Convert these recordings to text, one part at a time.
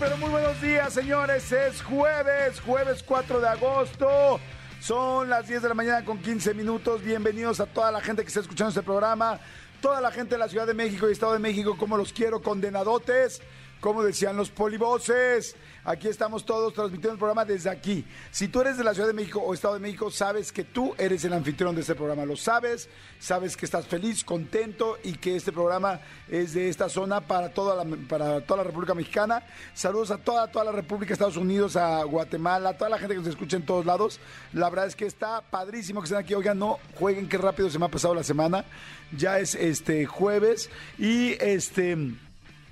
Pero muy buenos días, señores. Es jueves, jueves 4 de agosto. Son las 10 de la mañana con 15 minutos. Bienvenidos a toda la gente que está escuchando este programa. Toda la gente de la Ciudad de México y Estado de México, como los quiero, condenadotes. Como decían los polivoces, aquí estamos todos transmitiendo el programa desde aquí. Si tú eres de la Ciudad de México o Estado de México, sabes que tú eres el anfitrión de este programa. Lo sabes, sabes que estás feliz, contento y que este programa es de esta zona para toda la, para toda la República Mexicana. Saludos a toda, toda la República, Estados Unidos, a Guatemala, a toda la gente que nos escucha en todos lados. La verdad es que está padrísimo que estén aquí. Oigan, no jueguen, qué rápido se me ha pasado la semana. Ya es este jueves y este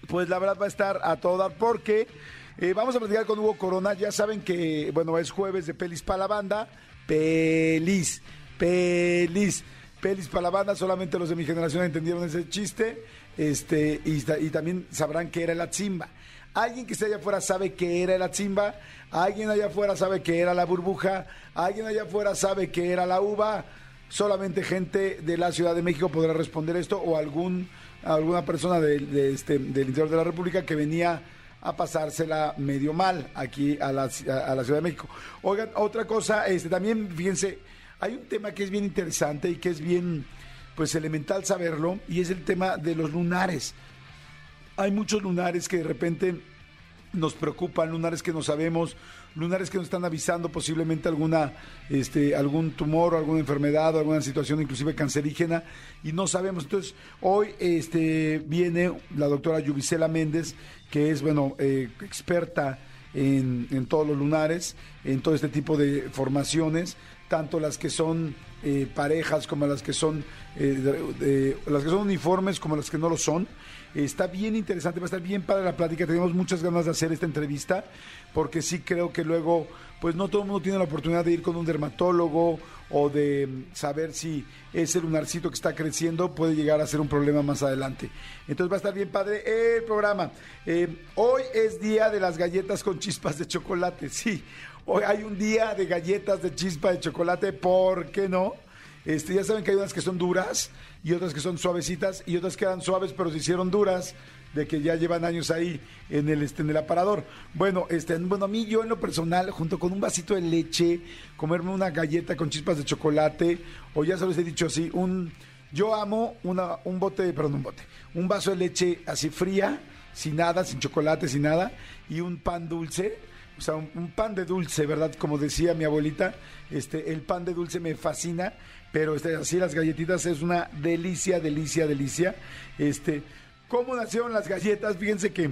pues la verdad va a estar a todo dar porque eh, vamos a platicar con Hugo Corona. Ya saben que, bueno, es jueves de Pelis para la banda. Pelis, pelis, pelis para la banda. Solamente los de mi generación entendieron ese chiste. Este, y, y también sabrán que era la chimba. Alguien que esté allá afuera sabe que era la chimba. Alguien allá afuera sabe que era la burbuja. Alguien allá afuera sabe que era la uva. Solamente gente de la Ciudad de México podrá responder esto o algún alguna persona de- de este, del interior de la República que venía a pasársela medio mal aquí a la, a la Ciudad de México. Oigan, otra cosa, este, también fíjense, hay un tema que es bien interesante y que es bien pues elemental saberlo y es el tema de los lunares. Hay muchos lunares que de repente nos preocupan, lunares que no sabemos, lunares que nos están avisando posiblemente alguna, este, algún tumor o alguna enfermedad o alguna situación inclusive cancerígena y no sabemos. Entonces, hoy este, viene la doctora Yubicela Méndez, que es, bueno, eh, experta en, en todos los lunares, en todo este tipo de formaciones, tanto las que son eh, parejas como las que son eh, las que son uniformes como las que no lo son. Está bien interesante, va a estar bien para la plática. Tenemos muchas ganas de hacer esta entrevista porque sí creo que luego, pues no todo el mundo tiene la oportunidad de ir con un dermatólogo o de saber si ese lunarcito que está creciendo puede llegar a ser un problema más adelante. Entonces va a estar bien padre el programa. Eh, hoy es día de las galletas con chispas de chocolate, sí. Hoy hay un día de galletas de chispa de chocolate, ¿por qué no? Este, ya saben que hay unas que son duras y otras que son suavecitas y otras que eran suaves pero se hicieron duras de que ya llevan años ahí en el este en el aparador. Bueno, este bueno, a mí yo en lo personal junto con un vasito de leche, comerme una galleta con chispas de chocolate o ya se los he dicho así, un yo amo una un bote, perdón, un bote, un vaso de leche así fría, sin nada, sin chocolate, sin nada y un pan dulce o sea, un, un pan de dulce, ¿verdad? Como decía mi abuelita, este, el pan de dulce me fascina, pero este, así las galletitas es una delicia, delicia, delicia. Este, ¿cómo nacieron las galletas? Fíjense que,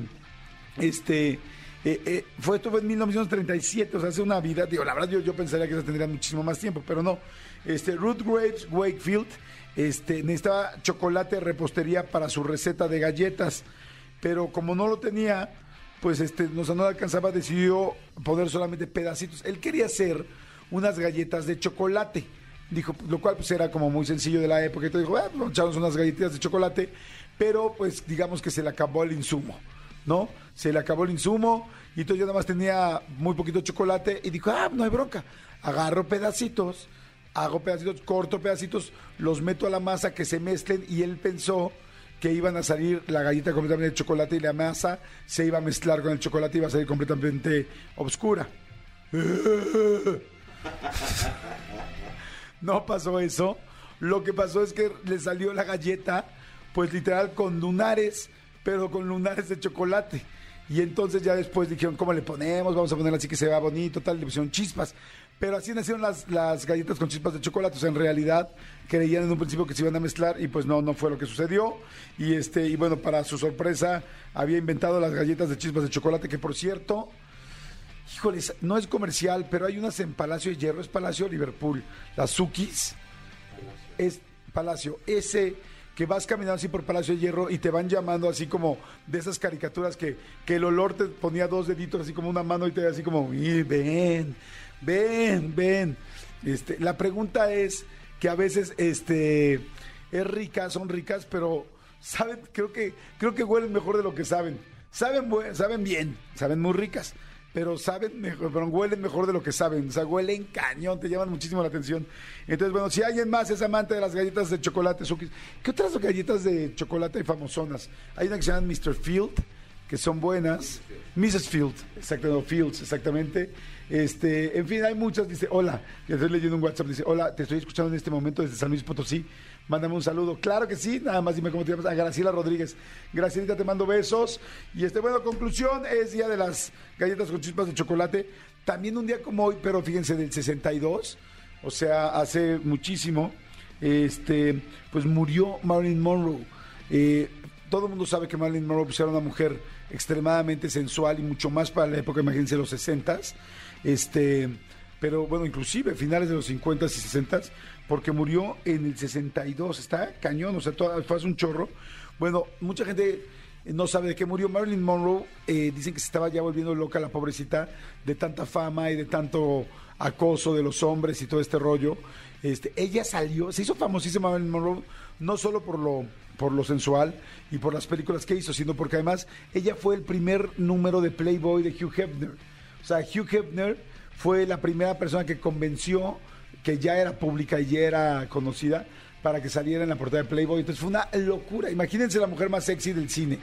este, eh, eh, fue esto fue en 1937, o sea, hace una vida, digo, la verdad yo, yo pensaría que eso tendría muchísimo más tiempo, pero no. Este, Ruth Graves Wakefield, este, necesitaba chocolate repostería para su receta de galletas, pero como no lo tenía, pues este, no, no alcanzaba, decidió poner solamente pedacitos. Él quería hacer unas galletas de chocolate. Dijo, lo cual pues era como muy sencillo de la época. Entonces dijo, ah, echamos unas galletitas de chocolate, pero pues digamos que se le acabó el insumo, ¿no? Se le acabó el insumo y entonces ya nada más tenía muy poquito chocolate y dijo, ah, no hay bronca. Agarro pedacitos, hago pedacitos, corto pedacitos, los meto a la masa que se mezclen y él pensó que iban a salir la galleta completamente de chocolate y la masa se iba a mezclar con el chocolate y iba a salir completamente oscura. No pasó eso. Lo que pasó es que le salió la galleta, pues literal con lunares, pero con lunares de chocolate. Y entonces ya después dijeron, ¿cómo le ponemos? Vamos a ponerla así que se vea bonito, tal, le pusieron chispas. Pero así nacieron las, las galletas con chispas de chocolate. O sea, en realidad creían en un principio que se iban a mezclar y pues no, no fue lo que sucedió. Y este, y bueno, para su sorpresa, había inventado las galletas de chispas de chocolate, que por cierto, híjoles, no es comercial, pero hay unas en Palacio de Hierro, es Palacio Liverpool, las Sukis es Palacio. Ese, que vas caminando así por Palacio de Hierro y te van llamando así como de esas caricaturas que, que el olor te ponía dos deditos así como una mano y te así como, "Y ven, ven, ven. Este, la pregunta es que a veces este, es rica, son ricas, pero saben, creo que, creo que huelen mejor de lo que saben. Saben, saben bien, saben muy ricas, pero saben mejor, pero huelen mejor de lo que saben. O sea, huelen cañón, te llaman muchísimo la atención. Entonces, bueno, si alguien más es amante de las galletas de chocolate, Suki, ¿qué otras galletas de chocolate hay famosonas? Hay una que se llama Mr. Field, que son buenas. Mrs. Field, exactamente, Fields, exactamente. Este, en fin, hay muchas. Dice, hola, ya estoy leyendo un WhatsApp. Dice, hola, te estoy escuchando en este momento desde San Luis Potosí. Mándame un saludo. Claro que sí, nada más dime cómo te llamas. A Graciela Rodríguez. Gracielita, te mando besos. Y este, bueno, conclusión, es día de las galletas con chispas de chocolate. También un día como hoy, pero fíjense, del 62, o sea, hace muchísimo, este, pues murió Marilyn Monroe. Eh, todo el mundo sabe que Marilyn Monroe pues, era una mujer extremadamente sensual y mucho más para la época, imagínense, los 60s. Este, pero bueno, inclusive finales de los 50s y 60s, porque murió en el 62, está cañón, o sea, todo, fue un chorro. Bueno, mucha gente no sabe de qué murió Marilyn Monroe, eh, dicen que se estaba ya volviendo loca la pobrecita de tanta fama y de tanto acoso de los hombres y todo este rollo. Este, ella salió, se hizo famosísima Marilyn Monroe, no solo por lo, por lo sensual y por las películas que hizo, sino porque además ella fue el primer número de Playboy de Hugh Hefner. O sea, Hugh Hefner fue la primera persona que convenció que ya era pública y ya era conocida para que saliera en la portada de Playboy. Entonces fue una locura. Imagínense la mujer más sexy del cine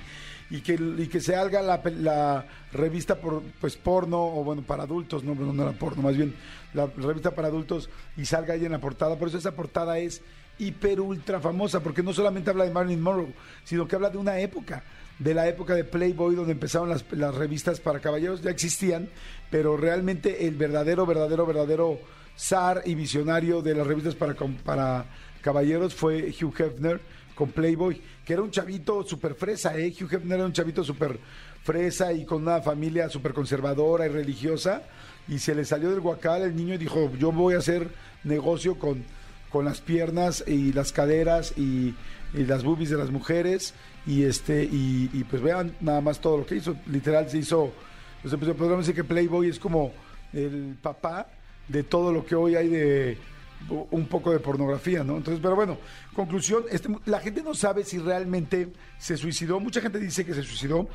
y que, y que se la, revista por, pues porno o bueno para adultos, no, no, no era porno, más bien la revista para adultos y salga ahí en la portada. Por eso esa portada es hiper ultra famosa porque no solamente habla de Marilyn Monroe, sino que habla de una época de la época de Playboy donde empezaron las, las revistas para caballeros, ya existían, pero realmente el verdadero, verdadero, verdadero zar y visionario de las revistas para, para caballeros fue Hugh Hefner con Playboy, que era un chavito súper fresa, ¿eh? Hugh Hefner era un chavito súper fresa y con una familia súper conservadora y religiosa, y se le salió del guacal el niño dijo, yo voy a hacer negocio con, con las piernas y las caderas y, y las boobies de las mujeres, y este y, y pues vean nada más todo lo que hizo, literal se hizo, pues, podríamos decir que Playboy es como el papá de todo lo que hoy hay de un poco de pornografía, ¿no? Entonces, pero bueno, conclusión, este, la gente no sabe si realmente se suicidó. Mucha gente dice que se suicidó.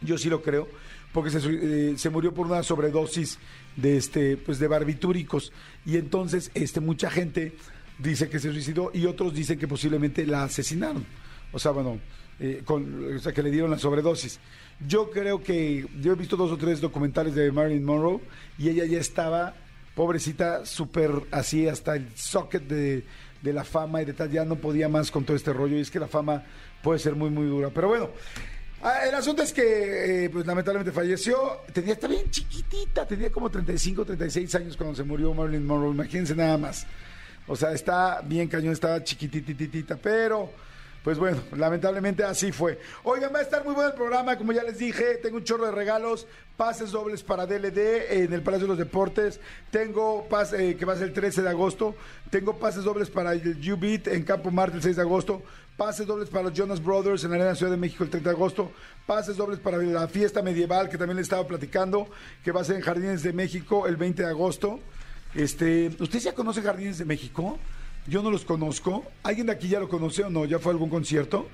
Yo sí lo creo, porque se, eh, se murió por una sobredosis de este, pues de barbitúricos. Y entonces, este, mucha gente dice que se suicidó y otros dicen que posiblemente la asesinaron. O sea, bueno, eh, con, o sea, que le dieron la sobredosis. Yo creo que yo he visto dos o tres documentales de Marilyn Monroe y ella ya estaba, pobrecita, súper así hasta el socket de, de la fama y de tal, ya no podía más con todo este rollo y es que la fama puede ser muy, muy dura. Pero bueno, ah, el asunto es que, eh, pues lamentablemente falleció, tenía, está bien chiquitita, tenía como 35, 36 años cuando se murió Marilyn Monroe, imagínense nada más. O sea, está bien cañón, estaba chiquitititita, pero pues bueno, lamentablemente así fue. Oigan, va a estar muy bueno el programa, como ya les dije, tengo un chorro de regalos, pases dobles para DLD en el Palacio de los Deportes, tengo pase eh, que va a ser el 13 de agosto, tengo pases dobles para el U-Beat en Campo Marte el 6 de agosto, pases dobles para los Jonas Brothers en la Arena Ciudad de México el 30 de agosto, pases dobles para la fiesta medieval que también les estaba platicando, que va a ser en Jardines de México el 20 de agosto. Este, ¿usted ya conoce Jardines de México? Yo no los conozco. ¿Alguien de aquí ya lo conoce o no? ¿Ya fue a algún concierto?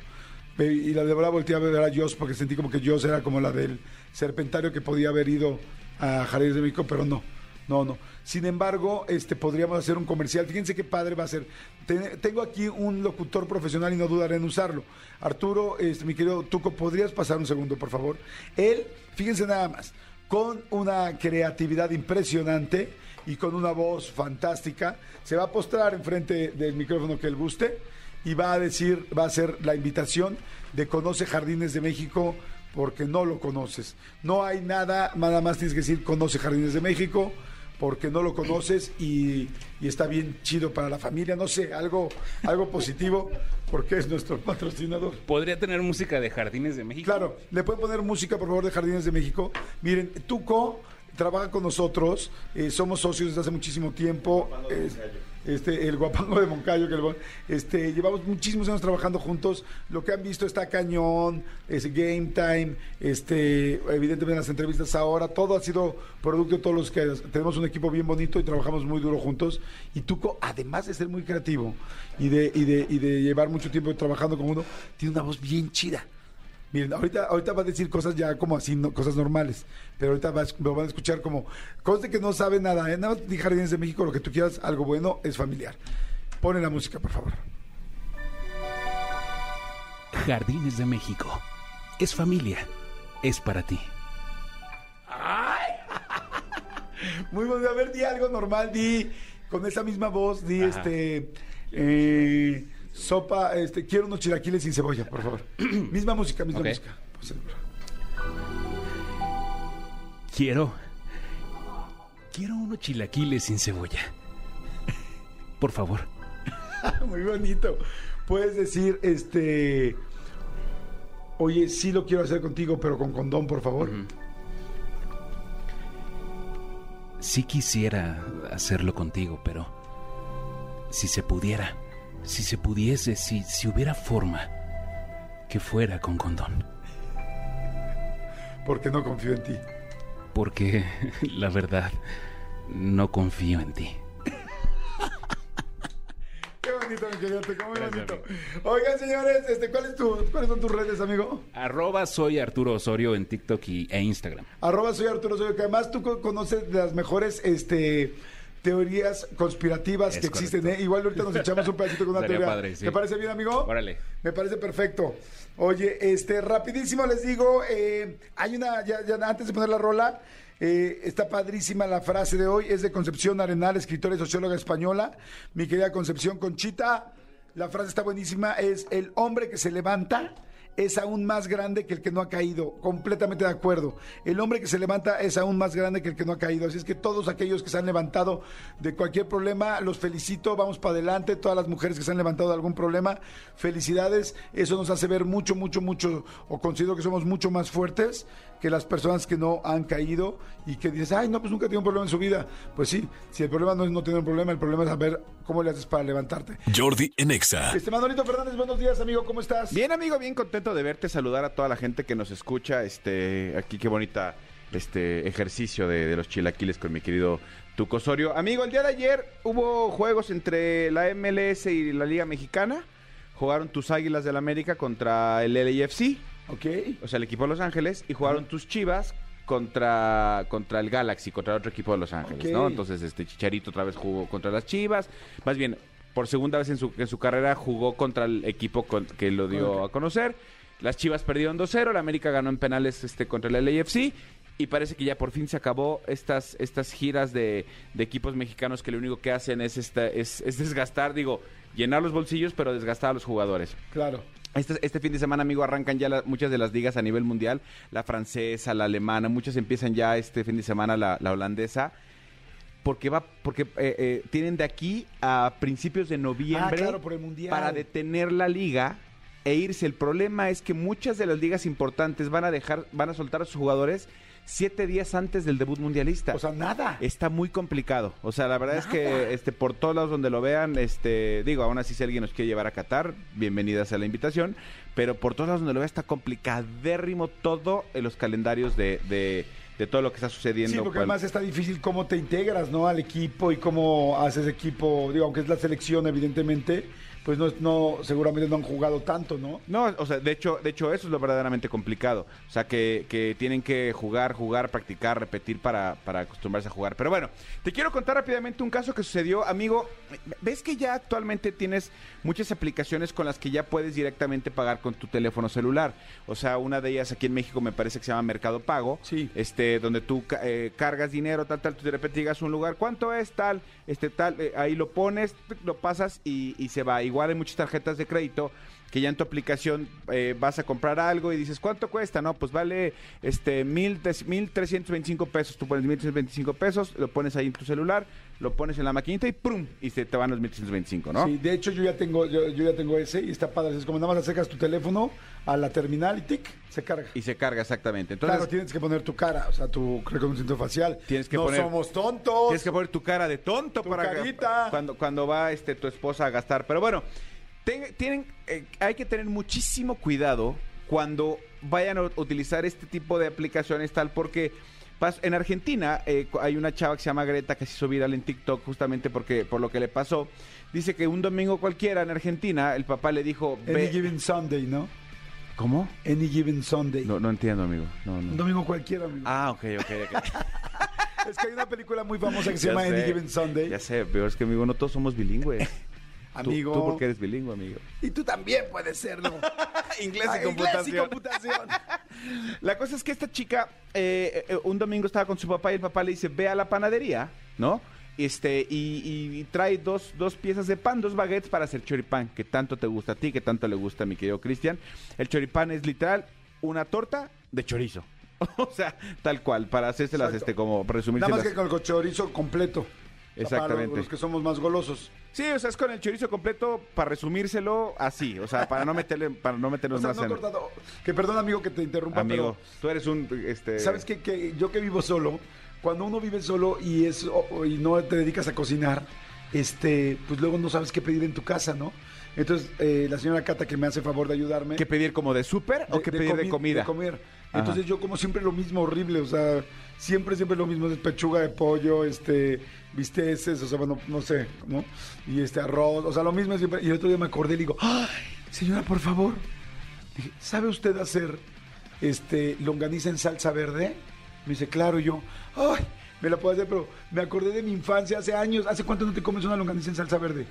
Y la de verdad volteé a ver a Joss porque sentí como que Joss era como la del serpentario que podía haber ido a Jardines de México, pero no. No, no. Sin embargo, este podríamos hacer un comercial. Fíjense qué padre va a ser. Ten- tengo aquí un locutor profesional y no dudaré en usarlo. Arturo, este, mi querido Tuco, ¿podrías pasar un segundo, por favor? Él, fíjense nada más, con una creatividad impresionante y con una voz fantástica, se va a postrar enfrente del micrófono que él guste y va a decir, va a hacer la invitación de Conoce Jardines de México porque no lo conoces. No hay nada, nada más tienes que decir Conoce Jardines de México porque no lo conoces y, y está bien chido para la familia, no sé, algo, algo positivo porque es nuestro patrocinador. ¿Podría tener música de Jardines de México? Claro, le pueden poner música, por favor, de Jardines de México. Miren, Tuco trabaja con nosotros, eh, somos socios desde hace muchísimo tiempo. eh, este, el guapango de Moncayo, que el, este, llevamos muchísimos años trabajando juntos. Lo que han visto está cañón, es game time, este, evidentemente las entrevistas ahora, todo ha sido producto de todos los que tenemos un equipo bien bonito y trabajamos muy duro juntos. Y Tuco, además de ser muy creativo y de, y de, y de llevar mucho tiempo trabajando con uno, tiene una voz bien chida. Miren, ahorita, ahorita va a decir cosas ya como así, no- cosas normales, pero ahorita va lo van a escuchar como cosas de que no sabe nada, ¿eh? Nada más di Jardines de México, lo que tú quieras, algo bueno, es familiar. Pone la música, por favor. Jardines de México. Es familia. Es para ti. Muy bueno, a ver, di algo normal, di con esa misma voz, di Ajá. este eh, sopa, este, quiero unos chilaquiles sin cebolla, por favor. misma música, misma música. Quiero. Quiero unos chilaquiles sin cebolla. Por favor. Muy bonito. Puedes decir, este, oye, sí lo quiero hacer contigo, pero con condón, por favor. Sí quisiera hacerlo contigo, pero si se pudiera, si se pudiese, si, si hubiera forma que fuera con condón. Porque no confío en ti. Porque la verdad, no confío en ti. Qué bonito, mi querido bonito. Oigan, señores, este, ¿cuál es tu- ¿cuáles son tus redes, amigo? Arroba soy Arturo Osorio en TikTok y, e Instagram. Arroba soy Arturo Osorio, que además tú co- conoces las mejores este, teorías conspirativas Es que existen. ¿eh? Igual ahorita nos echamos un pedacito con una teoría. padre, sí. ¿Te parece bien, amigo? Órale. Me parece perfecto. Oye, este, rapidísimo les digo, eh, hay una, ya, ya antes de poner la rola, eh, está padrísima la frase de hoy, es de Concepción Arenal, escritora y socióloga española. Mi querida Concepción Conchita, la frase está buenísima, es el hombre que se levanta es aún más grande que el que no ha caído. Completamente de acuerdo. El hombre que se levanta es aún más grande que el que no ha caído. Así es que todos aquellos que se han levantado de cualquier problema, los felicito. Vamos para adelante. Todas las mujeres que se han levantado de algún problema, felicidades. Eso nos hace ver mucho, mucho, mucho, o considero que somos mucho más fuertes que las personas que no han caído y que dices, ay, no, pues nunca tiene un problema en su vida. Pues sí, si el problema no es no tener un problema, el problema es saber cómo le haces para levantarte. Jordi en Exa. Este Manolito Fernández, buenos días, amigo, ¿cómo estás? Bien, amigo, bien contento de verte, saludar a toda la gente que nos escucha. Este, aquí qué bonita este ejercicio de, de los chilaquiles con mi querido Tuco Osorio. Amigo, el día de ayer hubo juegos entre la MLS y la Liga Mexicana. Jugaron tus Águilas del América contra el LAFC, Ok. o sea, el equipo de Los Ángeles, y jugaron tus Chivas contra, contra el Galaxy, contra otro equipo de Los Ángeles, Ok. ¿no? Entonces, este Chicharito otra vez jugó contra las Chivas. Más bien, por segunda vez en su, en su carrera jugó contra el equipo con- que lo dio a conocer. Las Chivas perdieron 2-0, la América ganó en penales este, contra el LAFC. Y parece que ya por fin se acabó estas, estas giras de, de equipos mexicanos que lo único que hacen es, esta, es, es desgastar, digo, llenar los bolsillos, pero desgastar a los jugadores. Claro. Este, este fin de semana, amigo, arrancan ya la- muchas de las ligas a nivel mundial. La francesa, la alemana, muchas empiezan ya este fin de semana la, la holandesa. Porque va, porque eh, eh, tienen de aquí a principios de noviembre Ah, claro, para detener la liga e irse. El problema es que muchas de las ligas importantes van a dejar, van a soltar a sus jugadores siete días antes del debut mundialista. O sea, nada. Está muy complicado. O sea, la verdad es que este por todos lados donde lo vean, este digo, aún así si alguien nos quiere llevar a Qatar, bienvenidas a la invitación, pero por todos lados donde lo vea está complicadérrimo todo en los calendarios de, de, de todo lo que está sucediendo. Sí, porque Cual- además está difícil cómo te integras, ¿no? Al equipo y cómo haces equipo, digo, aunque es la selección, evidentemente, pues no, no seguramente no han jugado tanto, ¿no? No, o sea, de hecho, de hecho eso es lo verdaderamente complicado. O sea, que, que tienen que jugar, jugar, practicar, repetir para, para acostumbrarse a jugar. Pero bueno, te quiero contar rápidamente un caso que sucedió, amigo. ¿Ves que ya actualmente tienes muchas aplicaciones con las que ya puedes directamente pagar con tu teléfono celular? O sea, una de ellas aquí en México me parece que se llama Mercado Pago. Sí. Este, donde tú eh, cargas dinero, tal, tal, tú de repente llegas a un lugar, ¿cuánto es tal? Este, tal, eh, ahí lo pones, lo pasas y, y se va. Igual hay muchas tarjetas de crédito que ya en tu aplicación eh, vas a comprar algo y dices, ¿cuánto cuesta? No, pues vale este mil, tres- 1.325 pesos. Tú pones 1.325 pesos, lo pones ahí en tu celular, lo pones en la maquinita y ¡prum! Y se te van los 1.325, ¿no? Sí, de hecho yo ya tengo, yo, yo ya tengo ese y está padre. Es como nada más acercas tu teléfono a la terminal y tic, Se carga. y se carga exactamente. Entonces, claro, tienes que poner tu cara, o sea, tu reconocimiento facial. Tienes que no poner- somos tontos. Tienes que poner tu cara de tonto Tu para carita. cuando cuando va este tu esposa a gastar. Pero bueno, ten- tienen eh, hay que tener muchísimo cuidado cuando vayan a utilizar este tipo de aplicaciones tal porque en Argentina eh, hay una chava que se llama Greta que se hizo viral en TikTok justamente porque por lo que le pasó. Dice que un domingo cualquiera en Argentina el papá le dijo, Any "Ve-". Given Sunday, ¿no? ¿Cómo? Any Given Sunday. No, no entiendo, amigo. No, no. Un domingo cualquiera, amigo. Ah, ok, ok, ok. Es que hay una película muy famosa que se Ya llama Any Given Sunday. Ya sé, pero es que, amigo, no todos somos bilingües. Amigo. Tú, porque eres bilingüe, amigo. Y tú también puedes serlo. Inglés Ah, inglés y computación. La cosa es que esta chica eh, eh, un domingo estaba con su papá y el papá le dice, ve a la panadería, ¿no? Este, y, y- y trae dos, dos piezas de pan, dos baguettes para hacer choripán, que tanto te gusta a ti, que tanto le gusta a mi querido Cristian. El choripán es literal una torta de chorizo. o sea, tal cual, para hacérselas, Exacto. este, como Nada resumírselas. más que con el chorizo completo. O Exactamente. Para los, que somos más golosos. Sí, o sea, es con el chorizo completo para resumírselo así, o sea, para no meterle, para no O meternos sea, más no en... cortado. Que perdón, amigo, que te interrumpa, Amigo, tú eres un, este... pero ¿sabes qué? Que yo que vivo solo, cuando uno vive solo y, es, o- y no te dedicas a cocinar, este, pues luego no sabes qué pedir en tu casa, ¿no? Entonces, eh, la señora Cata, que me hace favor de ayudarme... ¿Qué pedir como de súper o qué pedir de comi- comida? De comer. Ajá. Entonces yo como siempre lo mismo horrible, o sea, siempre, siempre lo mismo, es pechuga de pollo, este, bisteces, o sea, bueno, no sé, ¿no? Y este arroz, o sea, lo mismo siempre. Y el otro día me acordé y le digo, ¡ay, señora, por favor! Dije, ¿sabe usted hacer este longaniza en salsa verde? Me dice, claro, y yo, ¡ay! Me la puedo hacer, pero me acordé de mi infancia hace años. ¿Hace cuánto no te comes una longaniza en salsa verde?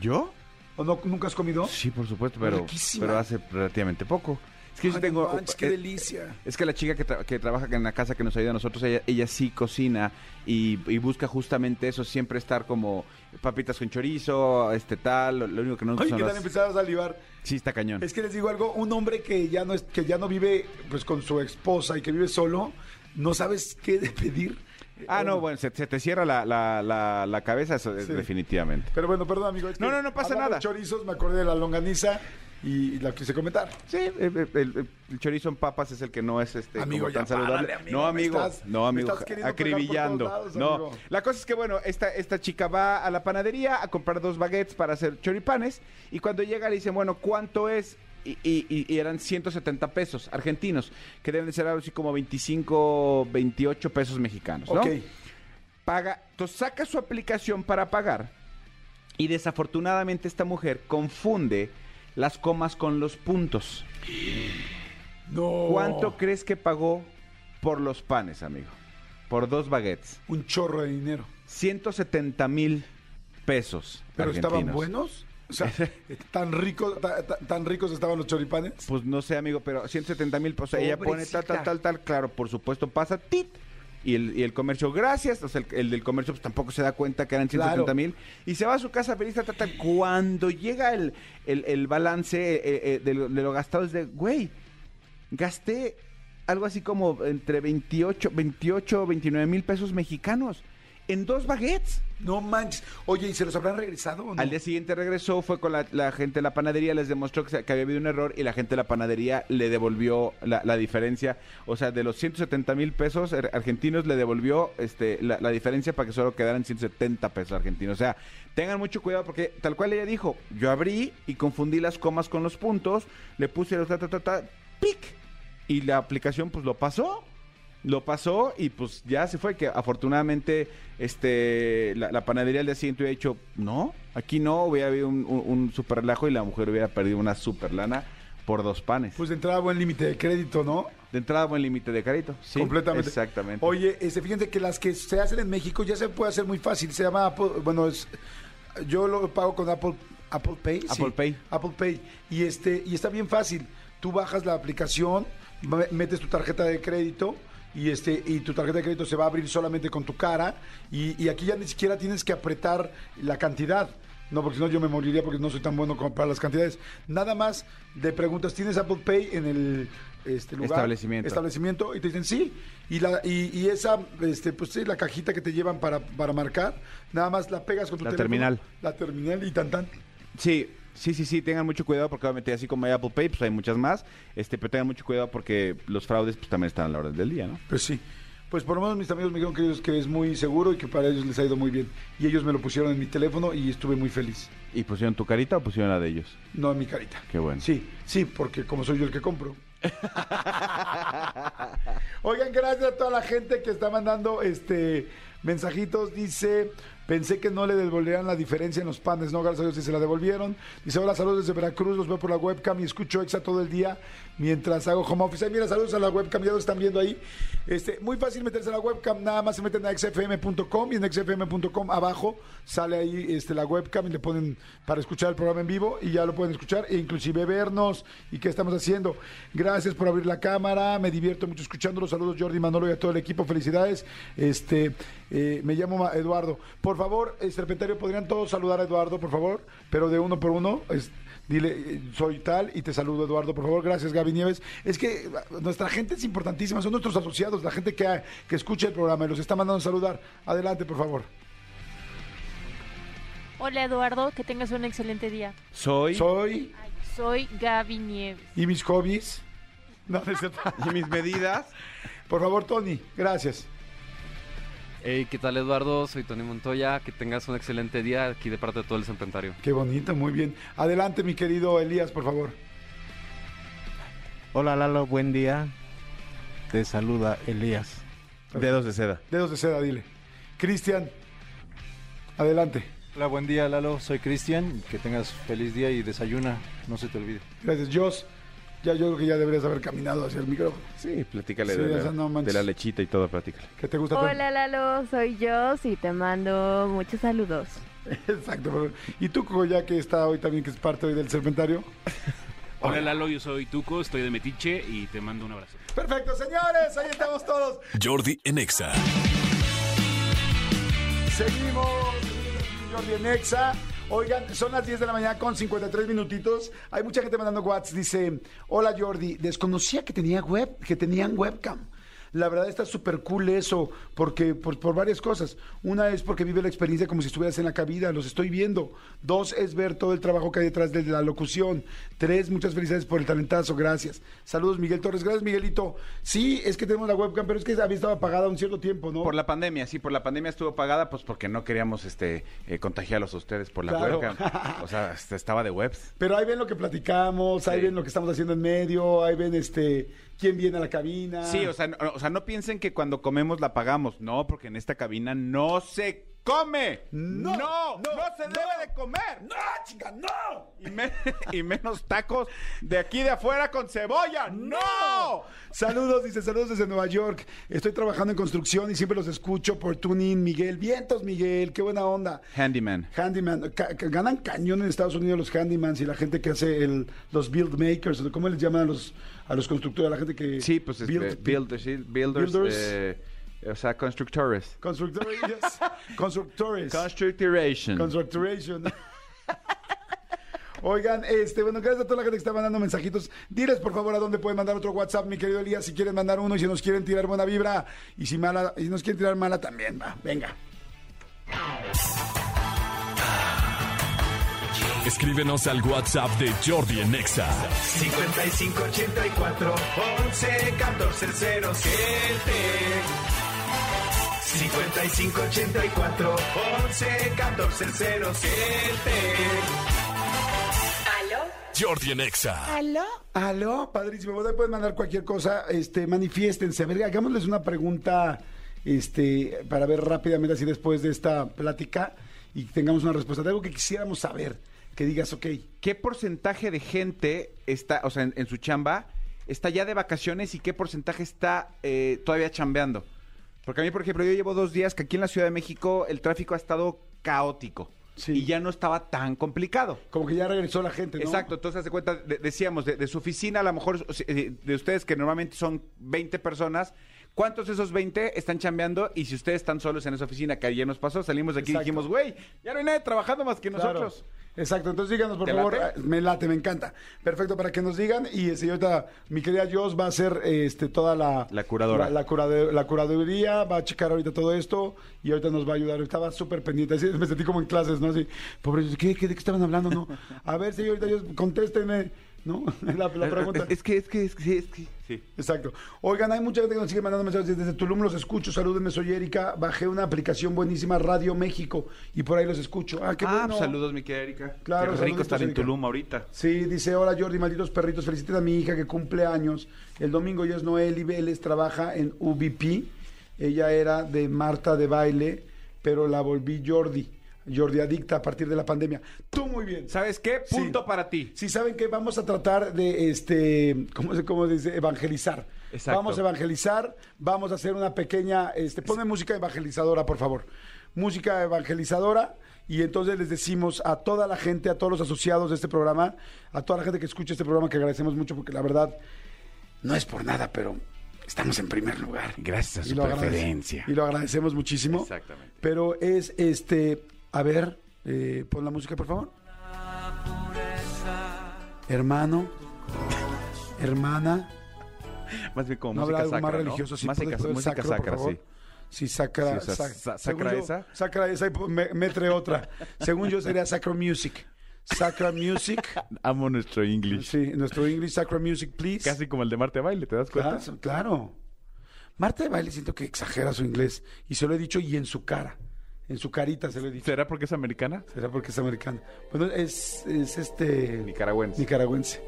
¿Yo? ¿O no, nunca has comido? Sí, por supuesto, pero, Riquísima. pero hace relativamente poco. Es que yo Ay, tengo... qué eh, delicia. Es que la chica que, tra- que trabaja en la casa que nos ayuda a nosotros, ella, ella sí cocina y, y busca justamente eso, siempre estar como papitas con chorizo, este tal, lo, lo único que no Ay, que las- empezar a salivar. Sí, está cañón. Es que les digo algo, un hombre que ya no es, que ya no vive pues con su esposa y que vive solo, no sabes qué de pedir. Ah, no, bueno, se, se te cierra la, la, la, la cabeza, eso es Sí. definitivamente. Pero bueno, perdón, amigo. es que No, no, no pasa nada. de chorizos, me acordé de la longaniza y la quise comentar. Sí, el, el- el- el chorizo en papas es el que no es este Amigo, como tan saludable. párale, amigo, no, amigo, estás- no, amigo, acribillando. lados, no, amigo. la cosa es que bueno, esta esta chica va a la panadería a comprar dos baguettes para hacer choripanes y cuando llega le dicen, "Bueno, ¿cuánto es?" Y, y- y- y eran 170 pesos argentinos, que deben de ser algo así como 25, 28 pesos mexicanos, ¿no? Ok. paga, entonces saca su aplicación para pagar y desafortunadamente esta mujer confunde las comas con los puntos. No. ¿Cuánto crees que pagó por los panes, amigo? Por dos baguettes. Un chorro de dinero. 170 mil pesos. ¿Pero estaban buenos? O sea, tan ricos, ta- ta- tan ricos estaban los choripanes. Pues no sé, amigo, pero 170 mil, pues ella pone tal, tal, tal, tal, claro, por supuesto pasa, tit. Y el, y el comercio, gracias. O sea, el, el del comercio pues, tampoco se da cuenta que eran 170 mil. Y se va a su casa feliz, tal. Cuando llega el, el, el balance eh, eh, de, lo, de lo gastado, es de, güey, gasté algo así como entre 28, 28, 29 mil pesos mexicanos en dos baguettes. No manches. Oye, ¿y se los habrán regresado o no? Al día siguiente regresó, fue con la, la gente de la panadería, les demostró que, se- que había habido un error y la gente de la panadería le devolvió la, la diferencia. O sea, de los 170 mil pesos er- argentinos le devolvió este, la, la diferencia para que solo quedaran 170 pesos argentinos. O sea, tengan mucho cuidado porque tal cual ella dijo, yo abrí y confundí las comas con los puntos, le puse los ta, ta, ta, ta, pic. Y la aplicación pues lo pasó lo pasó y pues ya se fue que afortunadamente este la, la panadería al día siguiente hubiera dicho no aquí no hubiera habido un, un, un super relajo y la mujer hubiera perdido una super lana por dos panes Pues de entrada buen límite de crédito, ¿no? de entrada buen límite de carito sí Completamente. exactamente Oye, este, fíjense que las que se hacen en México ya se puede hacer muy fácil. Se llama Apple, bueno, es, yo lo pago con Apple, Apple Pay. sí. Apple Pay. Apple Pay. Y este, y está bien fácil. Tú bajas la aplicación, me- metes tu tarjeta de crédito. Y, este, y tu tarjeta de crédito se va a abrir solamente con tu cara. Y, y aquí ya ni siquiera tienes que apretar la cantidad. No, porque si no yo me moriría porque no soy tan bueno como para las cantidades. Nada más le preguntas, ¿tienes Apple Pay en el este, lugar? Establecimiento. establecimiento y te dicen sí. Y, la, y, y esa, este, pues sí, la cajita que te llevan para, para marcar, nada más la pegas con tu La teléfono, terminal. La terminal y tan tan. sí Sí, sí, sí, tengan mucho cuidado porque obviamente así como hay Apple Pay, pues hay muchas más, este, pero tengan mucho cuidado porque los fraudes pues también están a la orden del día, ¿no? Pues sí. Pues por lo menos mis amigos me dijeron que, ellos- que es muy seguro y que para ellos les ha ido muy bien. Y ellos me lo pusieron en mi teléfono y estuve muy feliz. ¿Y pusieron tu carita o pusieron la de ellos? No en mi carita. Qué bueno. Sí, sí, porque como soy yo el que compro. Oigan, gracias a toda la gente que está mandando este mensajitos. Dice, pensé que no le devolverían la diferencia en los panes. No, gracias a Dios sí se la devolvieron. Dice, hola, saludos desde Veracruz. Los veo por la webcam y escucho Exa todo el día mientras hago home office. Ay, mira, saludos a la webcam, ya lo están viendo ahí. Este, muy fácil meterse a la webcam. Nada más se meten a xfm.com y en xfm.com abajo sale ahí este, la webcam y le ponen para escuchar el programa en vivo y ya lo pueden escuchar e inclusive vernos y qué estamos haciendo. Gracias por abrir la cámara, me divierto mucho escuchándolo. Saludos Jordi Manolo y a todo el equipo, felicidades. Este, eh, me llamo Eduardo. Por favor, Serpentario, ¿podrían todos saludar a Eduardo, por favor? Pero de uno por uno. Es- Dile, eh, soy tal y te saludo, Eduardo, por favor. Gracias, Gaby Nieves. Es que eh, nuestra gente es importantísima, son nuestros asociados, la gente que, que escucha el programa y los está mandando a saludar. Adelante, por favor. Hola Eduardo, que tengas un excelente día. Soy... Soy Soy Gaby Nieves. y mis hobbies. No. ¿Y mis medidas? Por favor, Tony, gracias. Hey, ¿qué tal Eduardo? Soy Tony Montoya. Que tengas un excelente día aquí de parte de todo el Serpentario. Qué bonito, muy bien. Adelante, mi querido Elías, por favor. Hola Lalo, buen día. Te saluda Elías. Dedos de seda. Dedos de seda, dile. Cristian, adelante. Hola, buen día Lalo, soy Cristian. Que tengas feliz día y desayuna, no se te olvide. Gracias, Jos. Ya yo creo que ya deberías haber caminado hacia el micrófono. Sí, platícale Sí, de, la, esa no manches. de la lechita y todo, platícale. ¿Qué te gusta? Hola Lalo, soy yo y te mando muchos saludos. Exacto. por favor. ¿Y tú, ya que está hoy también, que es parte hoy del Serpentario? Hola Lalo, yo soy Tuco, estoy de Metiche y te mando un abrazo. Perfecto, señores, ahí estamos todos. Jordi en Exa. Seguimos, Jordi en Exa. Oigan, son las 10 de la mañana con 53 minutitos. Hay mucha gente mandando WhatsApp. Dice, hola Jordi, desconocía que tenía web, que tenían webcam. La verdad está súper cool eso, porque por, por varias cosas. Una es porque vive la experiencia como si estuvieras en la cabina, los estoy viendo. Dos es ver todo el trabajo que hay detrás de la locución. Tres, muchas felicidades por el talentazo, gracias. Saludos, Miguel Torres. Gracias, Miguelito. Sí, es que tenemos la webcam, pero es que había estado apagada un cierto tiempo, ¿no? Por la pandemia, sí, por la pandemia estuvo pagada, pues porque no queríamos este eh, contagiarlos a ustedes por la Claro. webcam. O sea, este, estaba de webs. Pero ahí ven lo que platicamos, ahí Sí. ven lo que estamos haciendo en medio, ahí ven este quién viene a la cabina. Sí, o sea, no, o sea, no piensen que cuando comemos la pagamos. No, porque en esta cabina no se come. No, no, no, se no. debe de comer. ¡No, chica, no! Y, me- y menos tacos de aquí de afuera con cebolla. ¡No! Saludos, dice, saludos desde Nueva York. Estoy trabajando en construcción y siempre los escucho por tuning. Miguel, vientos, Miguel, qué buena onda. Handyman. Handyman, ca- ganan cañón en Estados Unidos los handymans y la gente que hace el, los build makers, ¿cómo les llaman a los, a los constructores? A la gente que... Sí, pues este, build- builders, Builders. eh, o sea, constructores. Constructores, yes. constructores. Constructoration. Constructoration. Oigan, este, bueno, gracias a toda la gente que está mandando mensajitos. Diles, por favor, a dónde pueden mandar otro WhatsApp, mi querido Elías, si quieren mandar uno y si nos quieren tirar buena vibra. Y si mala, y si nos quieren tirar mala también, va. Venga. Escríbenos al WhatsApp de Jordi en Exa. 5584 11 14 07 5584 11 14 07 Jordi en Exa. ¿Aló? ¿Aló? Padrísimo. Bueno, pueden mandar cualquier cosa. Este, manifiéstense. A ver, hagámosles una pregunta este, para ver rápidamente así después de esta plática y tengamos una respuesta de algo que quisiéramos saber. Que digas, ok. ¿Qué porcentaje de gente está, o sea, en, en su chamba, está ya de vacaciones y qué porcentaje está eh, todavía chambeando? Porque a mí, por ejemplo, yo llevo dos días que aquí en la Ciudad de México el tráfico ha estado caótico. Y ya no estaba tan complicado. Como que ya regresó la gente, ¿no? Exacto, entonces hace cuenta, de- decíamos, de, de su oficina, a lo mejor eh, de ustedes que normalmente son 20 personas, ¿Cuántos de esos 20 están chambeando? Y si ustedes están solos en esa oficina, que ayer nos pasó, salimos de aquí y dijimos, güey, ya no hay nadie trabajando más que Claro. nosotros. Exacto, entonces díganos por ¿Te favor, late? me late, me encanta. Perfecto, para que nos digan y este, y ahorita mi querida Jos va a hacer este toda la La curadora. la, la curade- la curaduría, va a checar ahorita todo esto y ahorita nos va a ayudar. Estaba súper pendiente, así me sentí como en clases, ¿no? Así, pobre, ¿qué, qué, ¿de qué estaban hablando? No, a ver, señorita Jos, contésteme, ¿no? La, la pregunta. Es que, es que, es que, es que, sí. Exacto. Oigan, hay mucha gente que nos sigue mandando mensajes desde Tulum, los escucho, salúdenme, soy Erika, bajé una aplicación buenísima, Radio México, y por ahí los escucho. Ah, qué ah, bueno. pues saludos, mi querida Erika. Claro, Qué rico estar en Erika. Tulum ahorita. Sí, dice, hola Jordi, malditos perritos, feliciten a mi hija que cumple años. El domingo ya es Noel y Vélez, trabaja en UBP. Ella era de Marta de baile, pero la volví Jordi. Jordi adicta a partir de la pandemia. Tú muy bien. ¿Sabes qué? Sí. Punto para ti. Sí, saben que vamos a tratar de, este, ¿cómo se, cómo dice? Evangelizar. Exacto. Vamos a evangelizar, vamos a hacer una pequeña, este, ponme música evangelizadora, por favor. Música evangelizadora. Y entonces les decimos a toda la gente, a todos los asociados de este programa, a toda la gente que escucha este programa, que agradecemos mucho porque la verdad no es por nada, pero estamos en primer lugar. Gracias a Y su agradece- preferencia. Y lo agradecemos muchísimo. Exactamente. Pero es este, a ver, eh, pon la música, por favor. Hermano, hermana, Más bien como no música sacra, más ¿no? religioso. Sí, música, ¿puedes poner música sacro, sacra, sí. Sí, sacra, Sí, o sea, sac- sa- según sacra yo- esa. Sacra esa y me, metre otra. Según yo sería Sacra Music. Sacra Music. Amo nuestro English. Sí, nuestro English Sacra Music, please. Casi como el de Marte Baile, ¿te das cuenta? Claro, claro. Marta de Baile siento que exagera su inglés. Y se lo he dicho y en su cara. En su carita se lo he dicho. ¿Será porque es americana? Será porque es americana. Bueno, es, es este... Nicaragüense. Nicaragüense.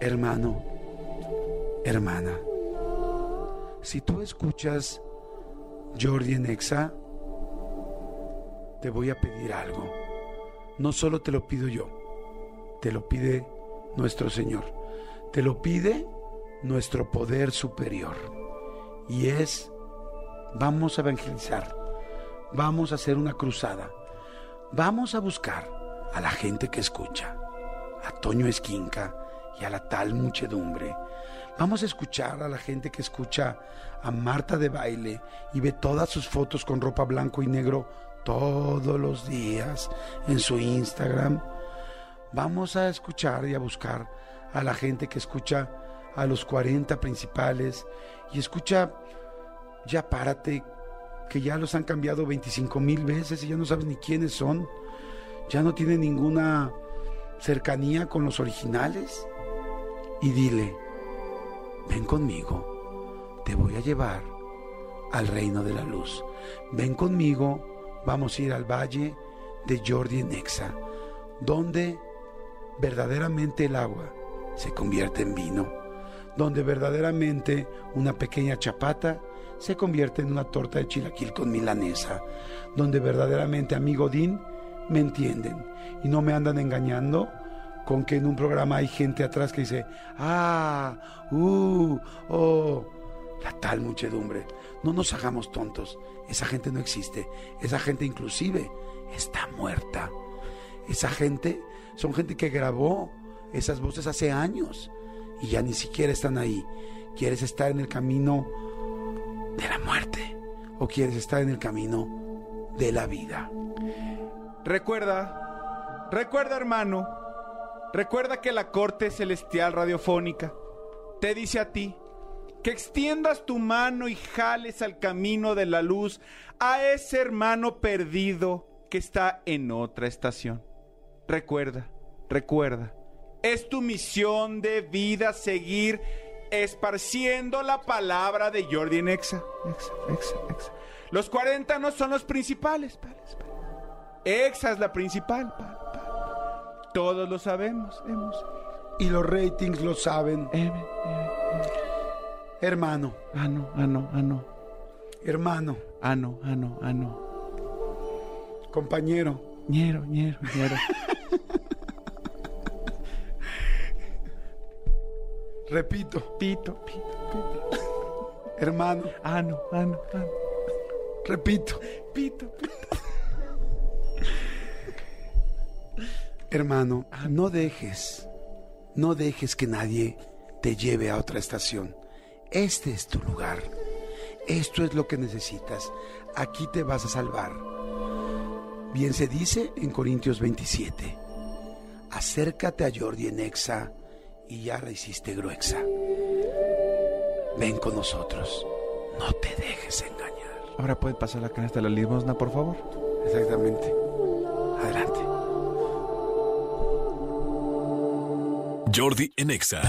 Hermano, hermana, si tú escuchas Jordi en Exa, te voy a pedir algo. No solo te lo pido yo, te lo pide nuestro Señor. Te lo pide nuestro poder superior. Y es, vamos a evangelizar, vamos a hacer una cruzada, vamos a buscar a la gente que escucha, a Toño Esquinca y a la tal muchedumbre. Vamos a escuchar a la gente que escucha a Marta de baile y ve todas sus fotos con ropa blanco y negro todos los días en su Instagram. Vamos a escuchar y a buscar a la gente que escucha a los 40 principales y escucha, ya párate, que ya los han cambiado 25 mil veces y ya no sabes ni quiénes son. Ya no tienen ninguna cercanía con los originales. Y dile, ven conmigo, te voy a llevar al reino de la luz. Ven conmigo, vamos a ir al valle de Jordi Nexa, donde verdaderamente el agua se convierte en vino, donde verdaderamente una pequeña chapata se convierte en una torta de chilaquil con milanesa, donde verdaderamente, amigo Din, me entienden y no me andan engañando con que en un programa hay gente atrás que dice, ah, uh, oh, la tal muchedumbre. No nos hagamos tontos, esa gente no existe, esa gente inclusive está muerta. Esa gente son gente que grabó esas voces hace años y ya ni siquiera están ahí. ¿Quieres estar en el camino de la muerte o quieres estar en el camino de la vida? Recuerda, recuerda hermano, recuerda que la corte celestial radiofónica te dice a ti que extiendas tu mano y jales al camino de la luz a ese hermano perdido que está en otra estación. Recuerda, recuerda, es tu misión de vida seguir esparciendo la palabra de Jordi en Exa. Exa, Exa, Exa. Los 40 no son los principales. pales, pales. Exa es la principal. pal, pal, pal. Todos lo sabemos. Hemos. Y los ratings lo saben. Hermano, Ah, no, ah, no, ah, no. hermano, Ah, no, ah, no, ah, no. compañero, Ñero, ñero, ñero. repito, Pito, pito. hermano, Ah, no, ah, no, ah, no. repito, Pito, pito. hermano, no dejes, no dejes que nadie te lleve a otra estación. Este es tu lugar. Esto es lo que necesitas. Aquí te vas a salvar. Bien se dice en Corintios 27. Acércate a Jordi en Exa y ya la hiciste gruexa. Ven con nosotros. No te dejes engañar. Ahora puede pasar la canasta de la limosna, por favor. Exactamente. Adelante. Jordi en Exa.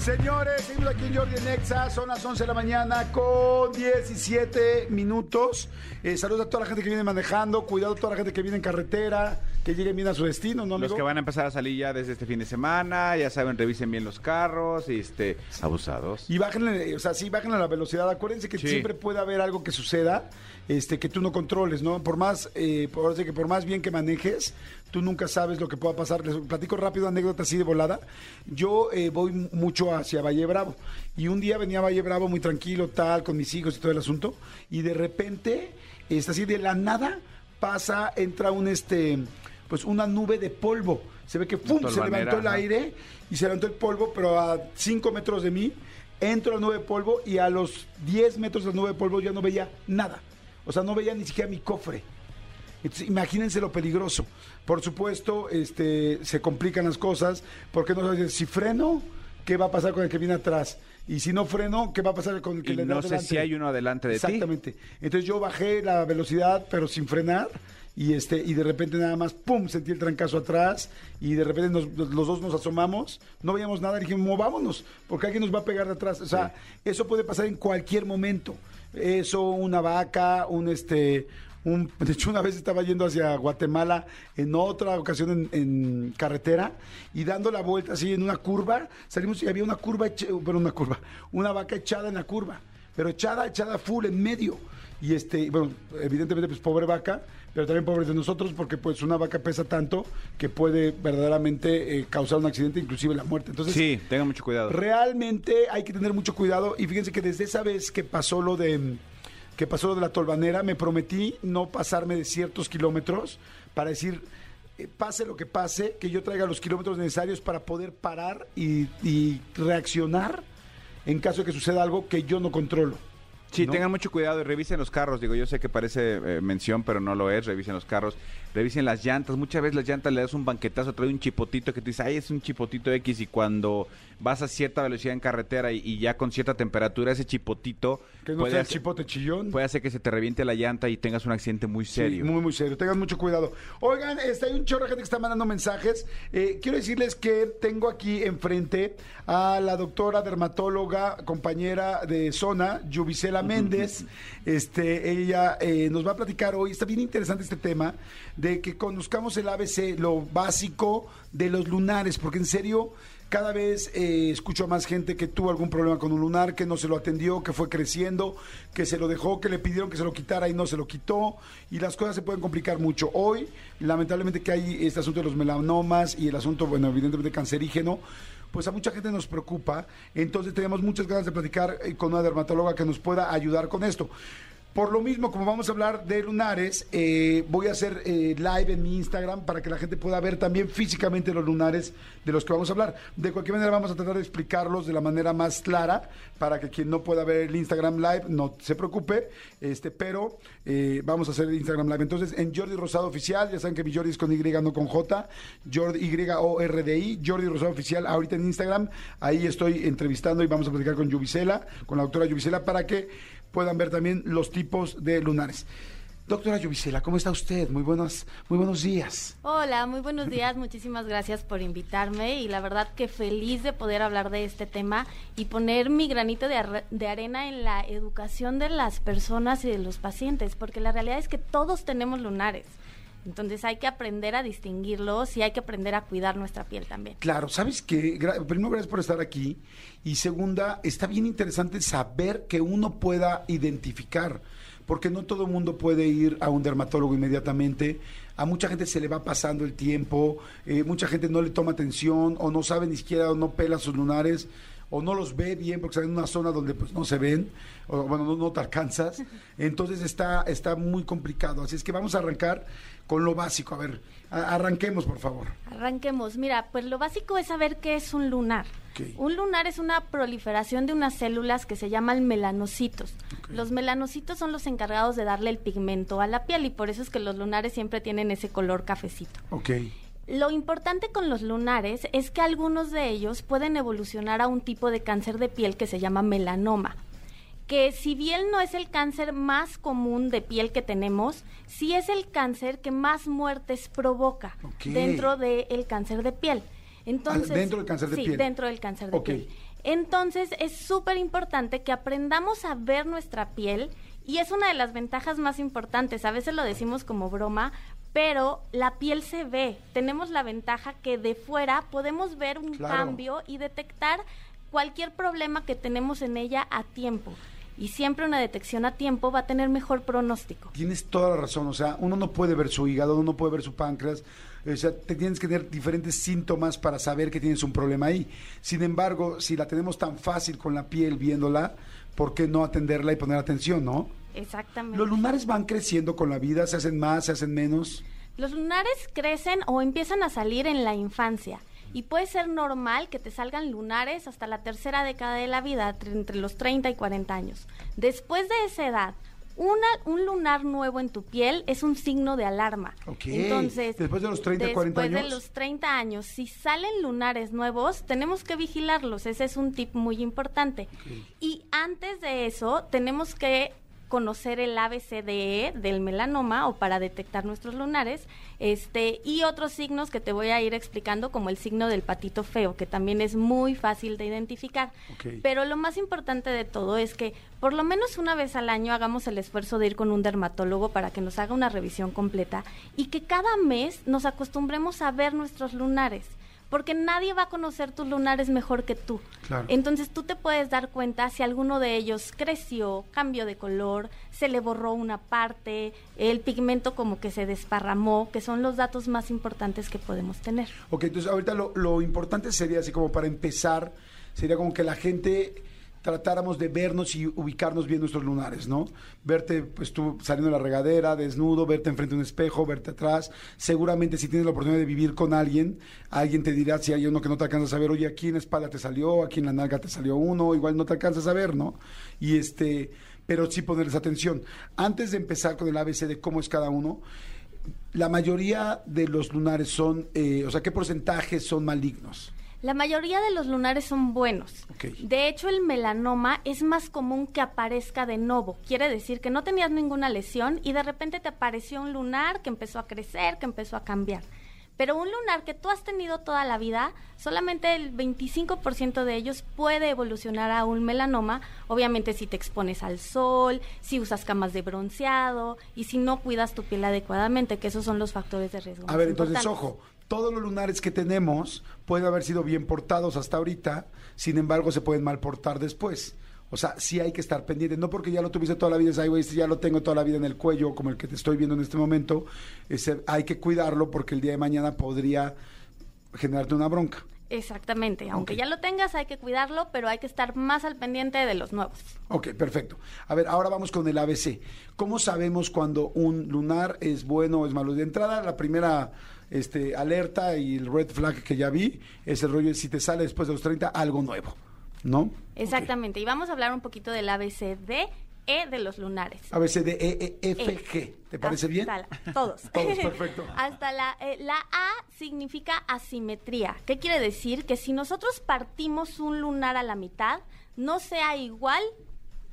Señores, seguimos aquí en Jordi en Exa, son las 11 de la mañana con 17 minutos. Eh, saludos a toda la gente que viene manejando, cuidado a toda la gente que viene en carretera, que lleguen bien a su destino, ¿no, amigo? Los que van a empezar a salir ya desde este fin de semana, ya saben, revisen bien los carros, y este, abusados. Y bájenle, o sea, sí, bájenle la velocidad. Acuérdense que Sí. siempre puede haber algo que suceda, este, que tú no controles, ¿no? Por más, eh, por, que por más bien que manejes, tú nunca sabes lo que pueda pasar. Les platico rápido anécdota así de volada. Yo eh, voy mucho hacia Valle Bravo y un día venía a Valle Bravo muy tranquilo, tal, con mis hijos y todo el asunto, y de repente, está así de la nada pasa, entra un este, pues una nube de polvo. Se ve que se levantó el aire y se levantó el polvo, pero a 5 metros de mí entro a la nube de polvo y a los 10 metros de la nube de polvo ya no veía nada. O sea, no veía ni siquiera mi cofre. Entonces, imagínense lo peligroso. Por supuesto, este, se complican las cosas, porque no sabes si freno, ¿qué va a pasar con el que viene atrás? Y si no freno, ¿qué va a pasar con el que Y le no sé adelante? si hay uno adelante de ti. Exactamente. Entonces yo bajé la velocidad, pero sin frenar. Y este, y de repente nada más, pum, sentí el trancazo atrás. Y de repente nos- los dos nos asomamos, no veíamos nada, dijimos, movámonos, porque alguien nos va a pegar de atrás. O sea, eso puede pasar en cualquier momento. Eso, una vaca, un este. Un, de hecho, una vez estaba yendo hacia Guatemala en otra ocasión en, en carretera y dando la vuelta así en una curva, salimos y había una curva, pero una curva, una vaca echada en la curva, pero echada, echada full en medio. Y este, bueno, evidentemente, pues pobre vaca, pero también pobres de nosotros, porque pues una vaca pesa tanto que puede verdaderamente eh, causar un accidente, inclusive la muerte. Entonces, Sí, tengan mucho cuidado. Realmente hay que tener mucho cuidado y fíjense que desde esa vez que pasó lo de que pasó lo de la tolvanera, me prometí no pasarme de ciertos kilómetros para decir eh, pase lo que pase, que yo traiga los kilómetros necesarios para poder parar y, y reaccionar en caso de que suceda algo que yo no controlo. Sí, ¿no? tengan mucho cuidado y revisen los carros. Digo, yo sé que parece eh, mención, pero no lo es. Revisen los carros, revisen las llantas. Muchas veces las llantas le das un banquetazo, trae un chipotito que tú dices, ay, es un chipotito X. Y cuando vas a cierta velocidad en carretera y, y ya con cierta temperatura, ese chipotito Que no puede, sea el hacer, chipote chillón. puede hacer que se te reviente la llanta y tengas un accidente muy serio. Sí, muy, muy serio. Tengan mucho cuidado. Oigan, este, hay un chorro de gente que está mandando mensajes. Eh, quiero decirles que tengo aquí enfrente a la doctora dermatóloga, compañera de Zona, Yubicela Méndez. Este, ella eh, nos va a platicar hoy. Está bien interesante este tema de que conozcamos el ABC, lo básico de los lunares, porque en serio. Cada vez eh, escucho a más gente que tuvo algún problema con un lunar, que no se lo atendió, que fue creciendo, que se lo dejó, que le pidieron que se lo quitara y no se lo quitó. Y las cosas se pueden complicar mucho. Hoy, lamentablemente que hay este asunto de los melanomas y el asunto, bueno, evidentemente cancerígeno, pues a mucha gente nos preocupa. Entonces tenemos muchas ganas de platicar eh, con una dermatóloga que nos pueda ayudar con esto. Por lo mismo, como vamos a hablar de lunares, eh, voy a hacer eh, live en mi Instagram para que la gente pueda ver también físicamente los lunares de los que vamos a hablar. De cualquier manera, vamos a tratar de explicarlos de la manera más clara para que quien no pueda ver el Instagram live no se preocupe. Este, pero eh, vamos a hacer el Instagram live. Entonces, en Jordi Rosado Oficial, ya saben que mi Jordi es con Y, no con J, Jordi, Y-O-R-D-I, Jordi Rosado Oficial, ahorita en Instagram. Ahí estoy entrevistando y vamos a platicar con Yubicela, con la doctora Yubicela, para que puedan ver también los tipos de lunares. Doctora Yubicela, ¿cómo está usted? Muy buenos, muy buenos días. Hola, muy buenos días. Muchísimas gracias por invitarme y la verdad que feliz de poder hablar de este tema y poner mi granito de, arre- de arena en la educación de las personas y de los pacientes, porque la realidad es que todos tenemos lunares. Entonces hay que aprender a distinguirlos y hay que aprender a cuidar nuestra piel también. Claro, ¿sabes qué? Gra- Primero, gracias por estar aquí. Y segunda, está bien interesante saber que uno pueda identificar, porque no todo el mundo puede ir a un dermatólogo inmediatamente. A mucha gente se le va pasando el tiempo, eh, mucha gente no le toma atención o no sabe ni siquiera o no pela sus lunares. o no los ve bien porque están en una zona donde pues no se ven, o bueno, no, no te alcanzas. Entonces está, está muy complicado. Así es que vamos a arrancar con lo básico. A ver, a- arranquemos, por favor. Arranquemos. Mira, pues lo básico es saber qué es un lunar. Un lunar es una proliferación de unas células que se llaman melanocitos. Los melanocitos son los encargados de darle el pigmento a la piel y por eso es que los lunares siempre tienen ese color cafecito. Ok. Lo importante con los lunares es que algunos de ellos pueden evolucionar a un tipo de cáncer de piel que se llama melanoma. Que si bien no es el cáncer más común de piel que tenemos, sí es el cáncer que más muertes provoca dentro del cáncer de piel. Entonces, Ah, dentro del cáncer de sí, piel. dentro del cáncer de piel. Entonces es súper importante que aprendamos a ver nuestra piel y es una de las ventajas más importantes. A veces lo decimos como broma, pero la piel se ve. Tenemos la ventaja que de fuera podemos ver un Claro. cambio y detectar cualquier problema que tenemos en ella a tiempo. Y siempre una detección a tiempo va a tener mejor pronóstico. Tienes toda la razón, o sea, uno no puede ver su hígado, uno no puede ver su páncreas, o sea, te tienes que tener diferentes síntomas para saber que tienes un problema ahí. Sin embargo, si la tenemos tan fácil con la piel viéndola, ¿por qué no atenderla y poner atención, no? Exactamente. Los lunares van creciendo con la vida, se hacen más, se hacen menos. Los lunares crecen o empiezan a salir en la infancia. Y puede ser normal que te salgan lunares hasta la tercera década de la vida, tre- entre los 30 y 40 años. Después de esa edad, una, un lunar nuevo en tu piel es un signo de alarma. Entonces, Después de los 30, 40 después de años. los 30 años, si salen lunares nuevos, tenemos que vigilarlos. Ese es un tip muy importante. Y antes de eso, tenemos que conocer el ABCDE del melanoma o para detectar nuestros lunares, este y otros signos que te voy a ir explicando como el signo del patito feo, que también es muy fácil de identificar. Pero lo más importante de todo es que por lo menos una vez al año hagamos el esfuerzo de ir con un dermatólogo para que nos haga una revisión completa y que cada mes nos acostumbremos a ver nuestros lunares. Porque nadie va a conocer tus lunares mejor que tú. Claro. Entonces tú te puedes dar cuenta si alguno de ellos creció, cambió de color, se le borró una parte, el pigmento como que se desparramó, que son los datos más importantes que podemos tener. Ok, entonces ahorita lo, lo importante sería, así como para empezar, sería como que la gente tratáramos de vernos y ubicarnos bien nuestros lunares, ¿no? Verte, pues tú saliendo de la regadera, desnudo, verte enfrente de un espejo, verte atrás. Seguramente si tienes la oportunidad de vivir con alguien, alguien te dirá si hay uno que no te alcanzas a ver, oye, aquí en la espalda te salió, aquí en la nalga te salió uno, igual no te alcanzas a ver, ¿no? Y este, pero sí ponerles atención. Antes de empezar con el ABC de cómo es cada uno, la mayoría de los lunares son, eh, o sea, ¿qué porcentajes son malignos? La mayoría de los lunares son buenos. De hecho, el melanoma es más común que aparezca de nuevo. Quiere decir que no tenías ninguna lesión y de repente te apareció un lunar que empezó a crecer, que empezó a cambiar. Pero un lunar que tú has tenido toda la vida, solamente el 25% de ellos puede evolucionar a un melanoma. Obviamente si te expones al sol, si usas camas de bronceado y si no cuidas tu piel adecuadamente, que esos son los factores de riesgo. A ver, entonces, ojo, todos los lunares que tenemos pueden haber sido bien portados hasta ahorita, sin embargo, se pueden mal portar después. O sea, sí hay que estar pendiente, no porque ya lo tuviste toda la vida, es, "Ay, güey, si ya lo tengo toda la vida en el cuello, como el que te estoy viendo en este momento, hay que cuidarlo porque el día de mañana podría generarte una bronca. Exactamente, aunque ya lo tengas hay que cuidarlo, pero hay que estar más al pendiente de los nuevos. Ok, perfecto. A ver, ahora vamos con el ABC. ¿Cómo sabemos cuando un lunar es bueno o es malo? De entrada, la primera este, alerta y el red flag que ya vi es el rollo de si te sale después de los 30 algo nuevo, ¿no? Exactamente, y vamos a hablar un poquito del ABCD E de los lunares. De E, E, F, G. ¿Te parece bien? Hasta la- todos. Todos, perfecto. Hasta la, eh, la A significa asimetría. ¿Qué quiere decir? Que si nosotros partimos un lunar a la mitad, no sea igual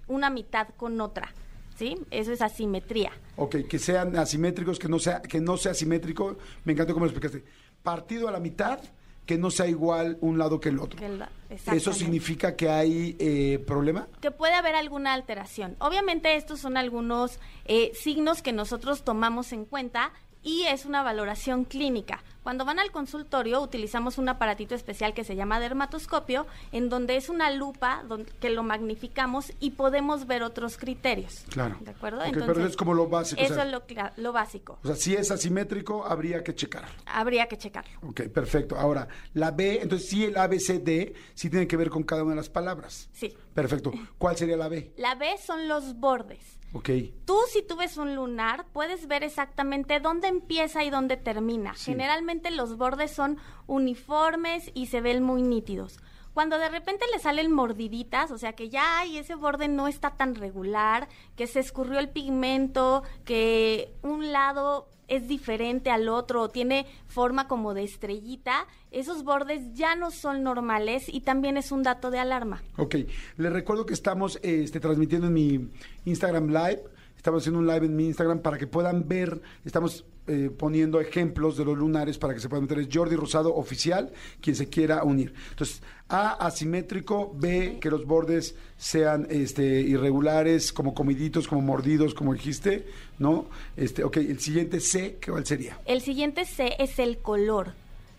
una mitad con otra. ¿Sí? Eso es asimetría. Ok, que sean asimétricos, que no sea, que no sea simétrico. Me encantó cómo lo explicaste. Partido a la mitad, que no sea igual un lado que el otro. Que ¿Eso significa que hay eh, problema? que puede haber alguna alteración. Obviamente estos son algunos eh, signos que nosotros tomamos en cuenta y es una valoración clínica. Cuando van al consultorio utilizamos un aparatito especial que se llama dermatoscopio, en donde es una lupa donde, que lo magnificamos y podemos ver otros criterios. Claro. ¿De acuerdo? Ok, pero es como lo básico. o Eso sea, es lo básico. o sea, si es asimétrico, habría que checar. Habría que checarlo. Ok, perfecto. Ahora, la B, entonces sí, el ABCD sí tiene que ver con cada una de las palabras. Sí. Perfecto. ¿Cuál sería la B? La B son los bordes. Ok. Tú, si tú ves un lunar, puedes ver exactamente dónde empieza y dónde termina. Sí. Generalmente los bordes son uniformes y se ven muy nítidos. Cuando de repente le salen mordiditas, o sea que ya ay, ese borde no está tan regular, que se escurrió el pigmento, que un lado es diferente al otro o tiene forma como de estrellita, esos bordes ya no son normales y también es un dato de alarma. Ok, les recuerdo que estamos este, transmitiendo en mi Instagram Live. Estamos haciendo un live en mi Instagram para que puedan ver. Estamos eh, poniendo ejemplos de los lunares para que se puedan meter. Es Jordi Rosado Oficial, quien se quiera unir. Entonces, A, asimétrico. B, que los bordes sean este, irregulares, como comiditos, como mordidos, como dijiste. ¿No? Este, ok, el siguiente C, ¿cuál sería? El siguiente C es el color.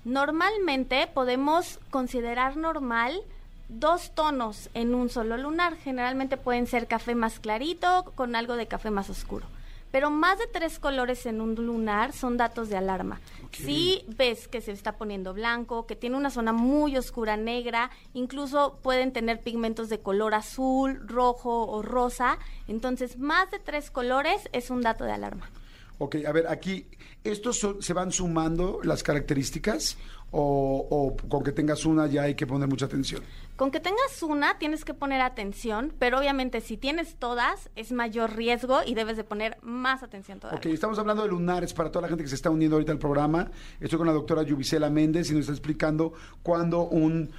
Normalmente podemos considerar normal dos tonos en un solo lunar. Generalmente pueden ser café más clarito con algo de café más oscuro. Pero más de tres colores en un lunar son datos de alarma. Si ves que se está poniendo blanco, que tiene una zona muy oscura negra, incluso pueden tener pigmentos de color azul, rojo o rosa, entonces más de tres colores es un dato de alarma. Ok, a ver, aquí, ¿estos son- se van sumando las características o, o con que tengas una ya hay que poner mucha atención? Con que tengas una tienes que poner atención, pero obviamente si tienes todas es mayor riesgo y debes de poner más atención todavía. Ok, estamos hablando de lunares para toda la gente que se está uniendo ahorita al programa. Estoy con la doctora Yubicela Méndez y nos está explicando cuándo un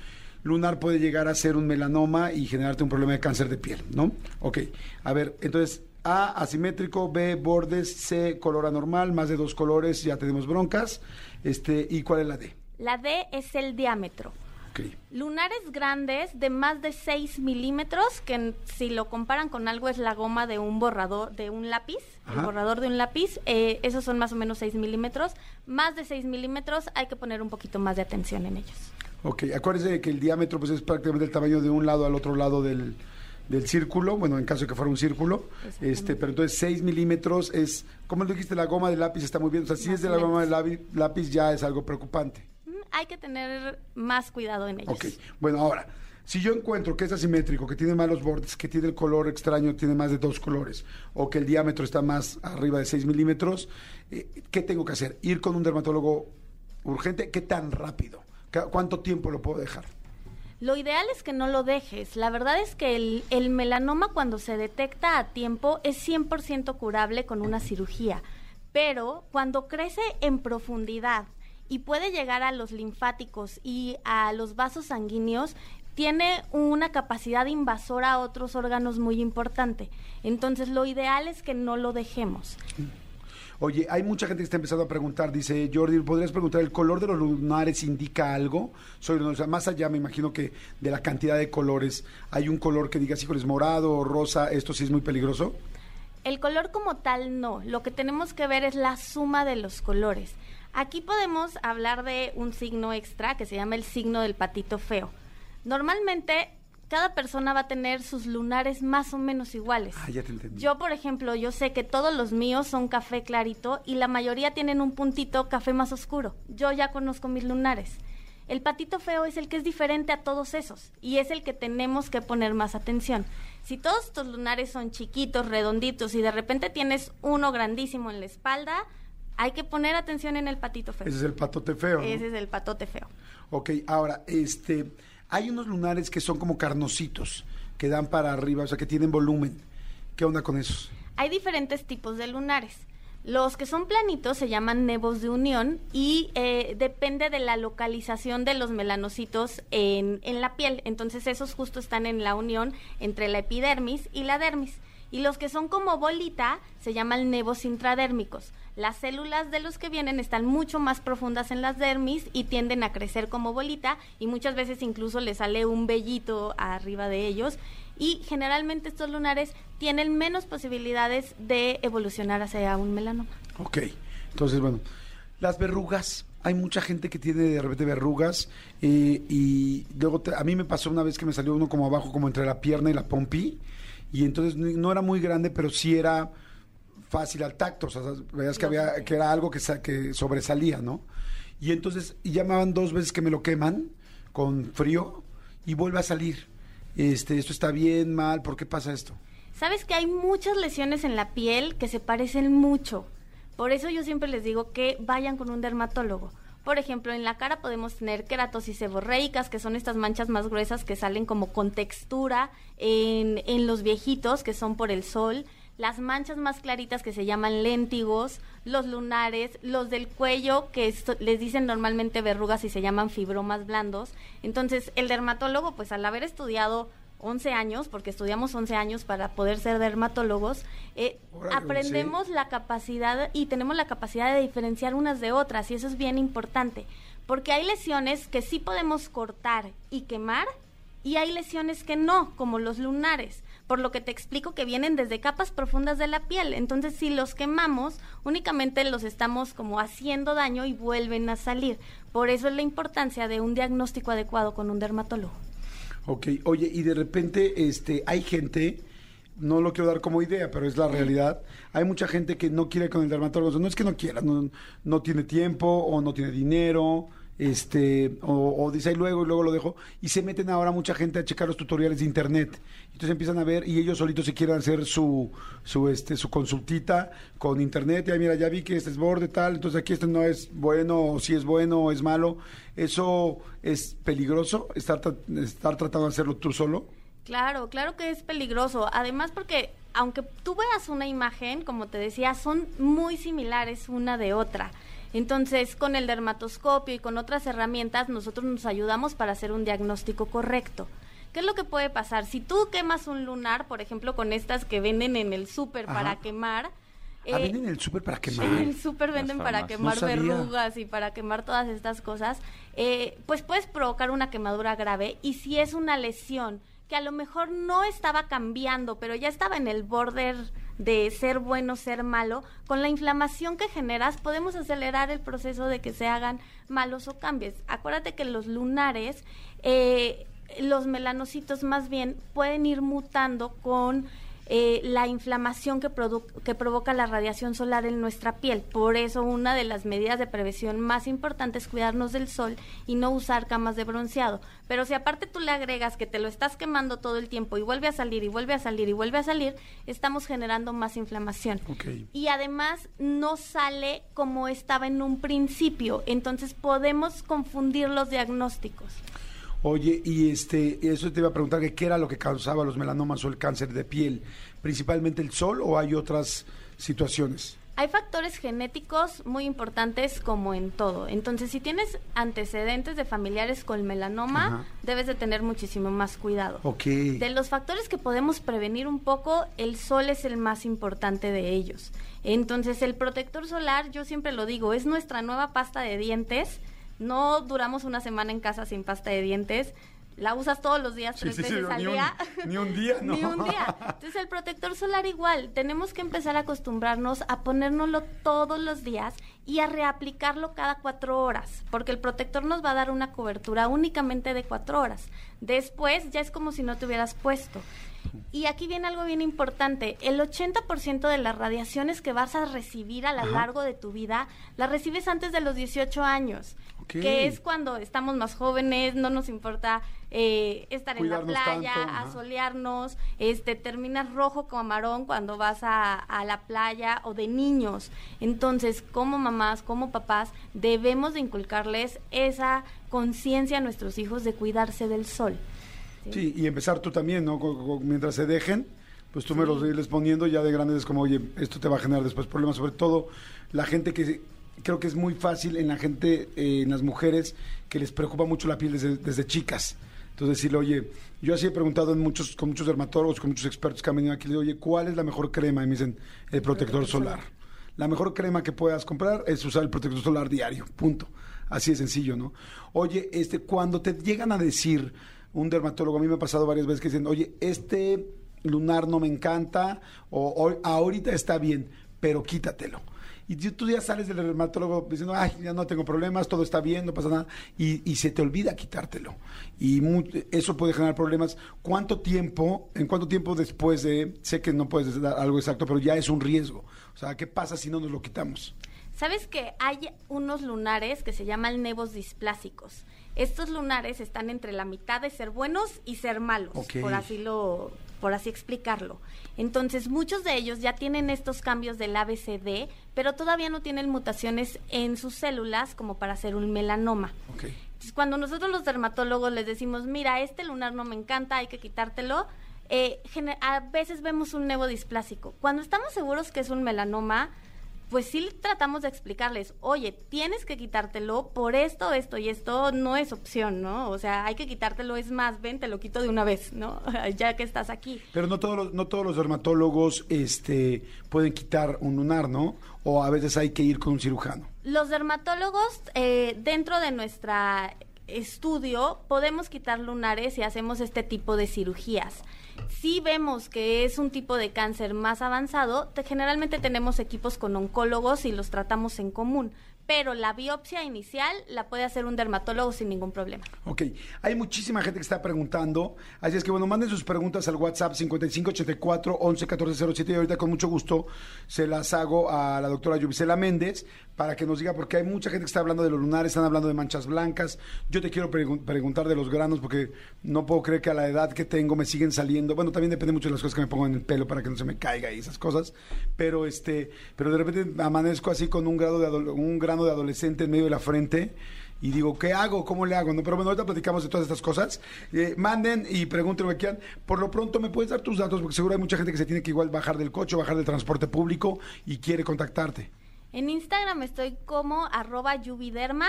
lunar puede llegar a ser un melanoma y generarte un problema de cáncer de piel, ¿no? Ok, a ver, entonces A, asimétrico, B, bordes, C, color anormal, más de dos colores, ya tenemos broncas. Este, ¿Y cuál es la D? La D es el diámetro. Lunares grandes de más de 6 milímetros, que si lo comparan con algo es la goma de un borrador, de un lápiz, el borrador de un lápiz, eh, esos son más o menos 6 milímetros. Más de 6 milímetros hay que poner un poquito más de atención en ellos. Ok, acuérdense de que el diámetro pues, es prácticamente el tamaño de un lado al otro lado del, del círculo, bueno, en caso de que fuera un círculo, este, pero entonces 6 milímetros es, como dijiste, la goma del lápiz está muy bien, o sea, si es de la goma del lápiz, lápiz ya es algo preocupante. Hay que tener más cuidado en ellos. Ok, bueno, ahora, si yo encuentro que es asimétrico, que tiene malos bordes, que tiene el color extraño, tiene más de dos colores, o que el diámetro está más arriba de 6 milímetros, eh, ¿qué tengo que hacer? ¿Ir con un dermatólogo urgente? ¿Qué tan rápido? ¿Cu- ¿Cuánto tiempo lo puedo dejar? Lo ideal es que no lo dejes. La verdad es que el, el melanoma cuando se detecta a tiempo es 100% curable con una cirugía. Pero cuando crece en profundidad y puede llegar a los linfáticos y a los vasos sanguíneos, tiene una capacidad invasora a otros órganos muy importante. Entonces lo ideal es que no lo dejemos. Oye, hay mucha gente que está empezando a preguntar, dice Jordi, ¿podrías preguntar, ¿el color de los lunares indica algo? Soy, o sea, más allá me imagino que de la cantidad de colores, ¿hay un color que digas, híjoles, morado o rosa, esto sí es muy peligroso? El color como tal no, lo que tenemos que ver es la suma de los colores. Aquí podemos hablar de un signo extra que se llama el signo del patito feo. Normalmente cada persona va a tener sus lunares más o menos iguales. Ah, ya te entendí. Yo, por ejemplo, yo sé que todos los míos son café clarito y la mayoría tienen un puntito café más oscuro. Yo ya conozco mis lunares. El patito feo es el que es diferente a todos esos y es el que tenemos que poner más atención. Si todos tus lunares son chiquitos, redonditos y de repente tienes uno grandísimo en la espalda, hay que poner atención en el patito feo. Ese es el patote feo. ¿no? Ese es el patote feo. Ok, ahora, este, hay unos lunares que son como carnositos, que dan para arriba, o sea, que tienen volumen. ¿Qué onda con esos? Hay diferentes tipos de lunares. Los que son planitos se llaman nevos de unión y eh, depende de la localización de los melanocitos en, en la piel. Entonces esos justo están en la unión entre la epidermis y la dermis. Y los que son como bolita se llaman nevos intradérmicos. Las células de los que vienen están mucho más profundas en las dermis y tienden a crecer como bolita y muchas veces incluso le sale un vellito arriba de ellos y generalmente estos lunares tienen menos posibilidades de evolucionar hacia un melanoma. Ok, entonces, bueno, las verrugas, hay mucha gente que tiene de repente verrugas eh, y luego te- a mí me pasó una vez que me salió uno como abajo, como entre la pierna y la pompi y entonces no era muy grande, pero sí era fácil al tacto, o sea, veías que había que era algo que, sa- que sobresalía, ¿no? Y entonces y llamaban dos veces que me lo queman con frío y vuelve a salir. Este, esto está bien, mal, ¿por qué pasa esto? Sabes que hay muchas lesiones en la piel que se parecen mucho. Por eso yo siempre les digo que vayan con un dermatólogo. Por ejemplo, en la cara podemos tener queratosis seborreicas, que son estas manchas más gruesas que salen como con textura en, en los viejitos, que son por el sol. Las manchas más claritas que se llaman léntigos, los lunares, los del cuello, que les dicen normalmente verrugas y se llaman fibromas blandos. Entonces, el dermatólogo, pues al haber estudiado 11 años, porque estudiamos 11 años para poder ser dermatólogos, eh, Órale, aprendemos la capacidad y tenemos la capacidad de diferenciar unas de otras, y eso es bien importante, porque hay lesiones que sí podemos cortar y quemar, y hay lesiones que no, como los lunares, por lo que te explico que vienen desde capas profundas de la piel. Entonces, si los quemamos, únicamente los estamos como haciendo daño y vuelven a salir. Por eso es la importancia de un diagnóstico adecuado con un dermatólogo. Ok, oye, y de repente este, hay gente, no lo quiero dar como idea, pero es la realidad, hay mucha gente que no quiere con el dermatólogo, no es que no quiera, no, no tiene tiempo o no tiene dinero, este, o, dice ahí luego y luego lo dejo, y se meten ahora mucha gente a checar los tutoriales de internet. Entonces empiezan a ver y ellos solitos se quieren hacer su, su, este, su consultita con internet. Y ahí, mira, ya vi que este es borde tal, entonces aquí este no es bueno, o si es bueno o es malo. ¿Eso es peligroso? ¿Estar, estar tratando de hacerlo tú solo? Claro, claro que es peligroso. Además porque aunque tú veas una imagen, como te decía, son muy similares una de otra. Entonces, con el dermatoscopio y con otras herramientas, nosotros nos ayudamos para hacer un diagnóstico correcto. ¿Qué es lo que puede pasar? Si tú quemas un lunar, por ejemplo, con estas que venden en el súper para quemar, Ah, eh, venden en el súper para quemar. en el súper venden para quemar No verrugas y para quemar todas estas cosas, eh, pues puedes provocar una quemadura grave y si es una lesión que a lo mejor no estaba cambiando, pero ya estaba en el border de ser bueno, ser malo, con la inflamación que generas podemos acelerar el proceso de que se hagan malos o cambios. Acuérdate que los lunares, eh, los melanocitos más bien pueden ir mutando con eh, la inflamación que, que provoca la radiación solar en nuestra piel. Por eso una de las medidas de prevención más importantes es cuidarnos del sol y no usar camas de bronceado. Pero si aparte tú le agregas que te lo estás quemando todo el tiempo y vuelve a salir y vuelve a salir y vuelve a salir, estamos generando más inflamación. Y además no sale como estaba en un principio, entonces podemos confundir los diagnósticos. Oye, y este, eso te iba a preguntar que qué era lo que causaba los melanomas o el cáncer de piel, principalmente el sol o hay otras situaciones. Hay factores genéticos muy importantes como en todo. Entonces, si tienes antecedentes de familiares con melanoma, Ajá. debes de tener muchísimo más cuidado. Ok. De los factores que podemos prevenir un poco, el sol es el más importante de ellos. Entonces, el protector solar, yo siempre lo digo, es nuestra nueva pasta de dientes. No duramos una semana en casa sin pasta de dientes. La usas todos los días, tres sí, sí, veces al ni un- día. ni un día, ¿no? Ni un día. Entonces el protector solar igual, tenemos que empezar a acostumbrarnos a ponérnoslo todos los días y a reaplicarlo cada cuatro horas, porque el protector nos va a dar una cobertura únicamente de cuatro horas. Después ya es como si no te hubieras puesto. Y aquí viene algo bien importante. El 80% de las radiaciones que vas a recibir a lo largo de tu vida, las recibes antes de los 18 años. Que es cuando estamos más jóvenes, no nos importa eh, estar en la playa, tanto, ajá. asolearnos, este, terminas rojo camarón cuando vas a, a la playa o de niños. Entonces, como mamás, como papás, debemos de inculcarles esa conciencia a nuestros hijos de cuidarse del sol. Sí, y empezar tú también, ¿no? Mientras se dejen, pues tú me los irles poniendo ya de grandes es como, oye, esto te va a generar después problemas, sobre todo la gente que creo que es muy fácil en la gente, eh, en las mujeres, que les preocupa mucho la piel desde, desde chicas. Entonces decirle, oye, yo así he preguntado en muchos, con muchos dermatólogos, con muchos expertos que han venido aquí, le digo, oye, ¿cuál es la mejor crema? Y me dicen, el protector solar. La mejor crema que puedas comprar es usar el protector solar diario, punto. Así de sencillo, ¿no? Oye, este, cuando te llegan a decir un dermatólogo, a mí me ha pasado varias veces que dicen, oye, este lunar no me encanta, o, o ahorita está bien, pero quítatelo. Y tú- ya sales del dermatólogo diciendo, ay, ya no tengo problemas, todo está bien, no pasa nada, y, y se te olvida quitártelo. Y eso puede generar problemas. ¿Cuánto tiempo, en cuánto tiempo después de, sé que no puedes dar algo exacto, pero ya es un riesgo? O sea, ¿qué pasa si no nos lo quitamos? ¿Sabes que hay unos lunares que se llaman nevos displásicos? Estos lunares están entre la mitad de ser buenos y ser malos, por así lo por así explicarlo. Entonces, muchos de ellos ya tienen estos cambios del ABCD, pero todavía no tienen mutaciones en sus células como para hacer un melanoma. Entonces, cuando nosotros los dermatólogos les decimos, mira, este lunar no me encanta, hay que quitártelo, eh, a veces vemos un nevo displásico. Cuando estamos seguros que es un melanoma, pues sí tratamos de explicarles, oye, tienes que quitártelo por esto, esto y esto no es opción, ¿no? O sea, hay que quitártelo, es más, ven, te lo quito de una vez, ¿no? ya que estás aquí. Pero no todos los, no todos los dermatólogos este, pueden quitar un lunar, ¿no? O a veces hay que ir con un cirujano. Los dermatólogos, eh, dentro de nuestra estudio, podemos quitar lunares y hacemos este tipo de cirugías. Si vemos que es un tipo de cáncer más avanzado, te- generalmente tenemos equipos con oncólogos y los tratamos en común. Pero la biopsia inicial la puede hacer un dermatólogo sin ningún problema. Ok, hay muchísima gente que está preguntando, así es que bueno, manden sus preguntas al WhatsApp 5584 111407 y ahorita con mucho gusto se las hago a la doctora Yubisela Méndez para que nos diga, porque hay mucha gente que está hablando de los lunares, están hablando de manchas blancas, yo te quiero pregun- preguntar de los granos porque no puedo creer que a la edad que tengo me siguen saliendo, bueno, también depende mucho de las cosas que me pongo en el pelo para que no se me caiga y esas cosas, pero este, pero de repente amanezco así con un grado de un grano de adolescente en medio de la frente y digo, ¿qué hago? ¿Cómo le hago? No, pero bueno, ahorita platicamos de todas estas cosas. Eh, manden y pregunten lo que quieran. Por lo pronto, ¿me puedes dar tus datos? Porque seguro hay mucha gente que se tiene que igual bajar del coche, bajar del transporte público y quiere contactarte. En Instagram estoy como arroba yubiderma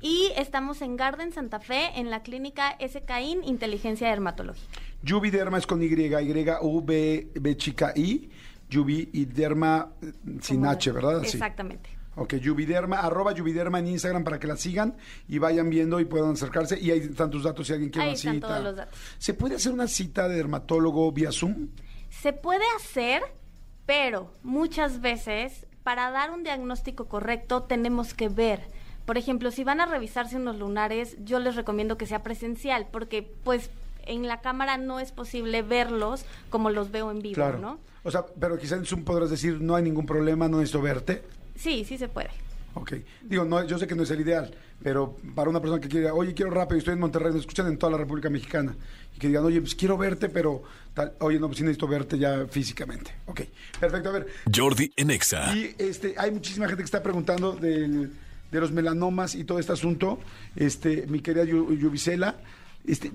y estamos en Garden Santa Fe en la clínica SKIN Inteligencia Dermatológica. Yubi Derma es con Y, Y, U, B, chica I. Yubi y Derma eh, sin H, ¿verdad? Así. Exactamente. Ok, Yubiderma, arroba Yubiderma en Instagram para que la sigan y vayan viendo y puedan acercarse. Y ahí están tus datos si alguien quiere Ahí una están cita. todos los datos. ¿Se puede hacer una cita de dermatólogo vía Zoom? Se puede hacer, pero muchas veces para dar un diagnóstico correcto tenemos que ver. Por ejemplo, si van a revisarse unos lunares, yo les recomiendo que sea presencial, porque pues en la cámara no es posible verlos como los veo en vivo, Claro. ¿no? O sea, pero quizá en Zoom podrás decir, no hay ningún problema, no necesito verte. Sí, sí se puede. Ok. Digo, no, yo sé que no es el ideal, pero para una persona que quiera, oye, quiero rápido, estoy en Monterrey, nos escuchan en toda la República Mexicana, y que digan, oye, pues quiero verte, pero, tal, oye, no, pues sí necesito verte ya físicamente. Ok, perfecto, a ver. Jordi en Exa. Y este, hay muchísima gente que está preguntando del- de los melanomas y todo este asunto. Este, mi querida Yu- Yubisela, este,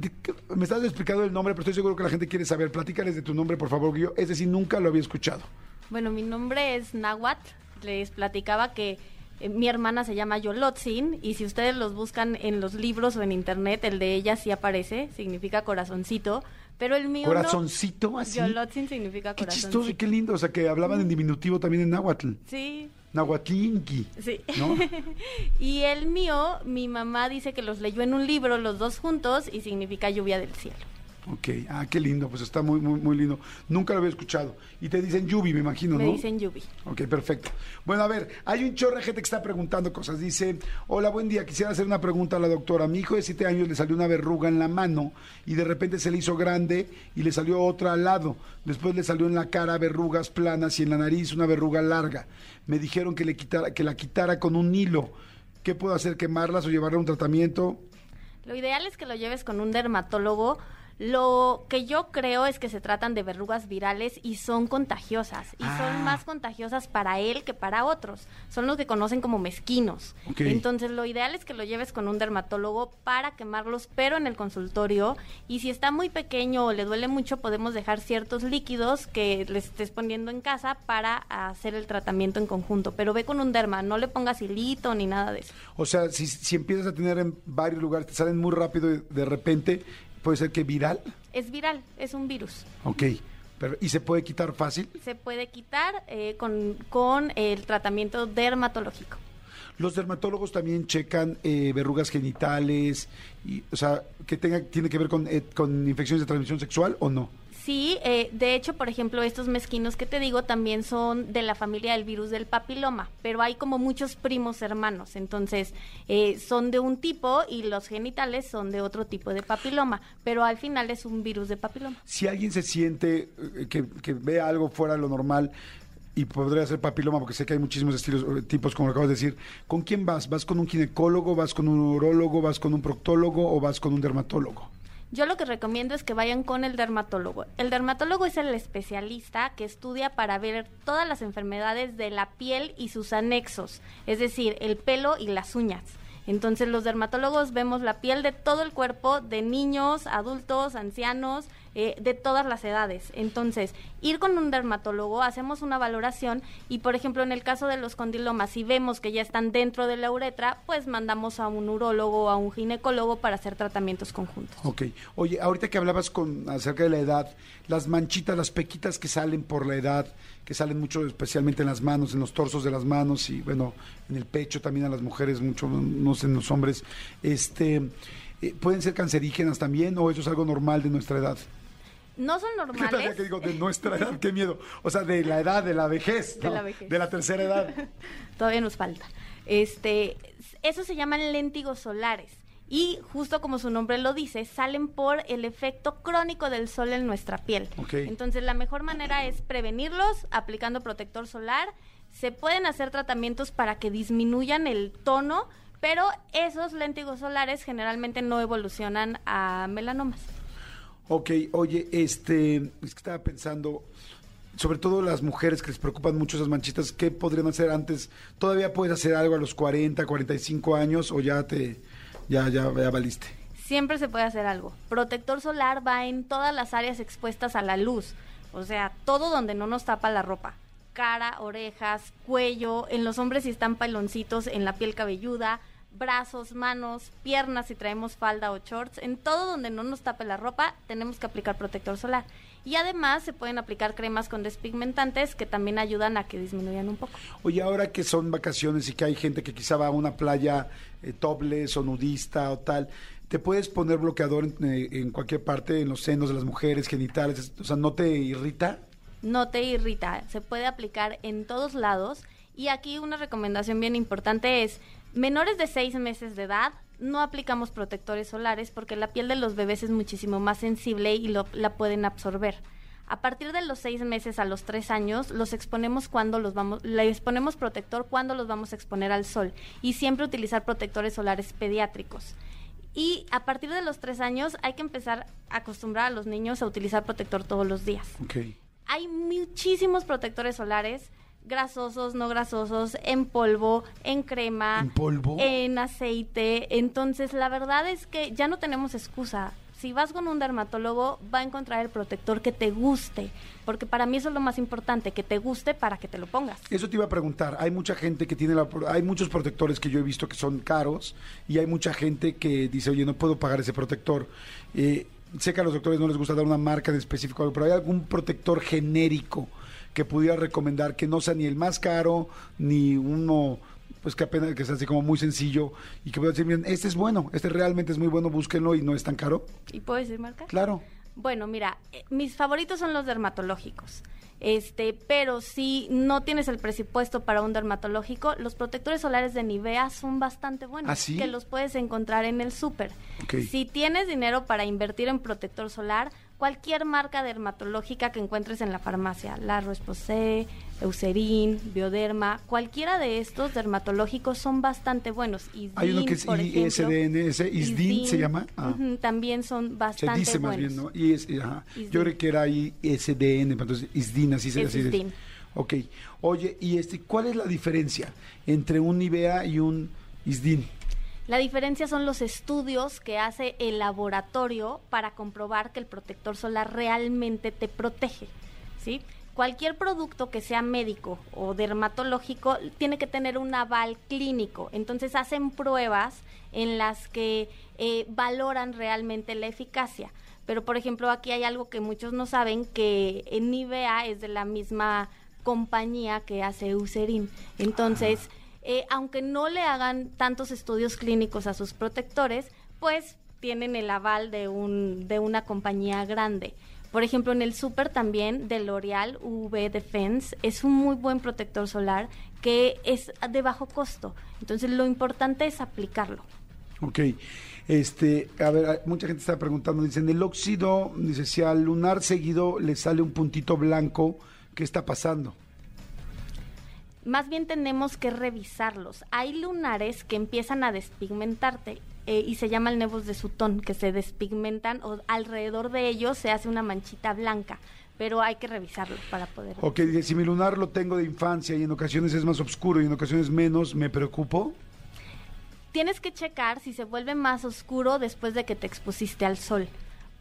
me estás explicando el nombre, pero estoy seguro que la gente quiere saber. Platícales de tu nombre, por favor, Guillo. Es decir, nunca lo había escuchado. Bueno, mi nombre es Nahuatl. Les platicaba que eh, mi hermana se llama Yolotzin y si ustedes los buscan en los libros o en internet, el de ella sí aparece, significa corazoncito, pero el mío no. Corazoncito, así. Yolotzin significa Qué corazoncito. chistoso y qué lindo. O sea, que hablaban en diminutivo también en náhuatl. Sí, Nahuatlinki. sí. ¿No? y el mío, mi mamá dice que los leyó en un libro los dos juntos y significa lluvia del cielo. Ok, ah, qué lindo, pues está muy, muy, muy lindo. Nunca lo había escuchado. Y te dicen Yubi, me imagino, Me ¿no? dicen Yubi. Ok, perfecto. Bueno, a ver, hay un chorro de gente que está preguntando cosas. Dice, hola, buen día, quisiera hacer una pregunta a la doctora. Mi hijo de siete años le salió una verruga en la mano y de repente se le hizo grande y le salió otra al lado. Después le salió en la cara verrugas planas y en la nariz una verruga larga. Me dijeron que, le quitara, que la quitara con un hilo. ¿Qué puedo hacer? ¿Quemarlas o llevarle a un tratamiento? Lo ideal es que lo lleves con un dermatólogo. Lo que yo creo es que se tratan de verrugas virales y son contagiosas. Y Ah. son más contagiosas para él que para otros. Son los que conocen como mezquinos. Entonces lo ideal es que lo lleves con un dermatólogo para quemarlos, pero en el consultorio. Y si está muy pequeño o le duele mucho, podemos dejar ciertos líquidos que le estés poniendo en casa para hacer el tratamiento en conjunto. Pero ve con un derma, no le pongas hilito ni nada de eso. O sea, si, si empiezas a tener en varios lugares, te salen muy rápido y de repente, puede ser que viral. Es viral, es un virus. Ok, pero, ¿y se puede quitar fácil? se puede quitar eh, con, con el tratamiento dermatológico. Los dermatólogos también checan eh, verrugas genitales, y, o sea, que tenga, tiene que ver con, eh, con infecciones de transmisión sexual o no. Sí, eh, de hecho, por ejemplo, estos mezquinos que te digo también son de la familia del virus del papiloma, pero hay como muchos primos hermanos, entonces eh, son de un tipo y los genitales son de otro tipo de papiloma, pero al final es un virus de papiloma. Si alguien se siente eh, que, que ve algo fuera de lo normal y podría ser papiloma, porque sé que hay muchísimos estilos, eh, tipos, como lo acabas de decir, ¿con quién vas? ¿Vas con un ginecólogo, vas con un urólogo, vas con un proctólogo o vas con un dermatólogo? Yo lo que recomiendo es que vayan con el dermatólogo. El dermatólogo es el especialista que estudia para ver todas las enfermedades de la piel y sus anexos, es decir, el pelo y las uñas. Entonces los dermatólogos vemos la piel de todo el cuerpo, de niños, adultos, ancianos, eh, de todas las edades. Entonces, ir con un dermatólogo, hacemos una valoración y, por ejemplo, en el caso de los condilomas, si vemos que ya están dentro de la uretra, pues mandamos a un urólogo o a un ginecólogo para hacer tratamientos conjuntos. Ok. Oye, ahorita que hablabas con acerca de la edad, las manchitas, las pequitas que salen por la edad, que salen mucho especialmente en las manos, en los torsos de las manos y bueno, en el pecho también a las mujeres, mucho, no sé, en los hombres, este, eh, ¿pueden ser cancerígenas también o eso es algo normal de nuestra edad? No son ¿Qué normales. que digo de nuestra edad? Qué miedo. O sea, de la edad, de la vejez. De la vejez. De la tercera edad. Todavía nos falta. Este, eso se llaman léntigos solares. Y justo como su nombre lo dice, salen por el efecto crónico del sol en nuestra piel. Entonces, la mejor manera es prevenirlos aplicando protector solar. Se pueden hacer tratamientos para que disminuyan el tono, pero esos léntigos solares generalmente no evolucionan a melanomas. Ok, oye, este, es que estaba pensando, sobre todo las mujeres que les preocupan mucho esas manchitas, ¿qué podrían hacer antes? ¿Todavía puedes hacer algo a los 40, 45 años o ya te, ya, ya, ya valiste? Siempre se puede hacer algo. Protector solar va en todas las áreas expuestas a la luz. O sea, todo donde no nos tapa la ropa. Cara, orejas, cuello, en los hombres si están peloncitos, en la piel cabelluda, brazos, manos, piernas si traemos falda o shorts. En todo donde no nos tape la ropa tenemos que aplicar protector solar. Y además se pueden aplicar cremas con despigmentantes que también ayudan a que disminuyan un poco. Oye, ahora que son vacaciones y que hay gente que quizá va a una playa eh, topless o nudista o tal, ¿te puedes poner bloqueador en, eh, en cualquier parte, en los senos de las mujeres, genitales? O sea, ¿no te irrita? no te irrita, se puede aplicar en todos lados. Y aquí una recomendación bien importante es, menores de seis meses de edad, no aplicamos protectores solares porque la piel de los bebés es muchísimo más sensible y lo- la pueden absorber. A partir de los seis meses a los tres años, los exponemos cuando los vamos, le exponemos protector cuando los vamos a exponer al sol y siempre utilizar protectores solares pediátricos. Y a partir de los tres años hay que empezar a acostumbrar a los niños a utilizar protector todos los días. Ok. Hay muchísimos protectores solares, grasosos, no grasosos, en polvo, en crema, ¿En polvo? en aceite. Entonces, la verdad es que ya no tenemos excusa. Si vas con un dermatólogo, va a encontrar el protector que te guste, porque para mí eso es lo más importante, que te guste para que te lo pongas. Eso te iba a preguntar. Hay mucha gente que tiene la, hay muchos protectores que yo he visto que son caros y hay mucha gente que dice, oye, no puedo pagar ese protector. Eh, sé que a los doctores no les gusta dar una marca en específico, pero hay algún protector genérico que pudiera recomendar que no sea ni el más caro ni uno pues que apenas que sea así como muy sencillo y que pueda decir, miren, este es bueno, este realmente es muy bueno, búsquenlo y no es tan caro. ¿Y puedo decir marca? Claro. Bueno, mira, eh, mis favoritos son los dermatológicos. Este, pero si no tienes el presupuesto para un dermatológico, los protectores solares de Nivea son bastante buenos, ¿Ah, sí? que los puedes encontrar en el súper. Ok. Si tienes dinero para invertir en protector solar, cualquier marca dermatológica que encuentres en la farmacia, La Roche-Posay, Eucerin, Bioderma, cualquiera de estos dermatológicos son bastante buenos. Hay uno que Isdin, es por ejemplo. ISDN, ese ISDIN se llama. Ah. También son Se bastante dice más buenos. bien, ¿no? Y es, ajá. Isdin. Yo creo que era ISDN, pero entonces ISDIN, así se es. Isdin. Ok. Oye, ¿y este cuál es la diferencia entre un Nivea y un ISDIN? La diferencia son los estudios que hace el laboratorio para comprobar que el protector solar realmente te protege, ¿sí? Cualquier producto que sea médico o dermatológico tiene que tener un aval clínico. Entonces hacen pruebas en las que eh, valoran realmente la eficacia. Pero, por ejemplo, aquí hay algo que muchos no saben, que Nivea es de la misma compañía que hace Eucerin. Entonces, eh, aunque no le hagan tantos estudios clínicos a sus protectores, pues tienen el aval de, un, de una compañía grande. Por ejemplo, en el súper también de L'Oreal UV Defense es un muy buen protector solar que es de bajo costo. Entonces, lo importante es aplicarlo. Ok. Este, a ver, mucha gente está preguntando, dicen, el óxido, dice, si al lunar seguido le sale un puntito blanco, ¿qué está pasando? Más bien tenemos que revisarlos. Hay lunares que empiezan a despigmentarte eh, y se llama el nevos de Sutón, que se despigmentan o alrededor de ellos se hace una manchita blanca, pero hay que revisarlo para poder. Ok, si mi lunar lo tengo de infancia y en ocasiones es más oscuro y en ocasiones menos, ¿me preocupo? Tienes que checar si se vuelve más oscuro después de que te expusiste al sol.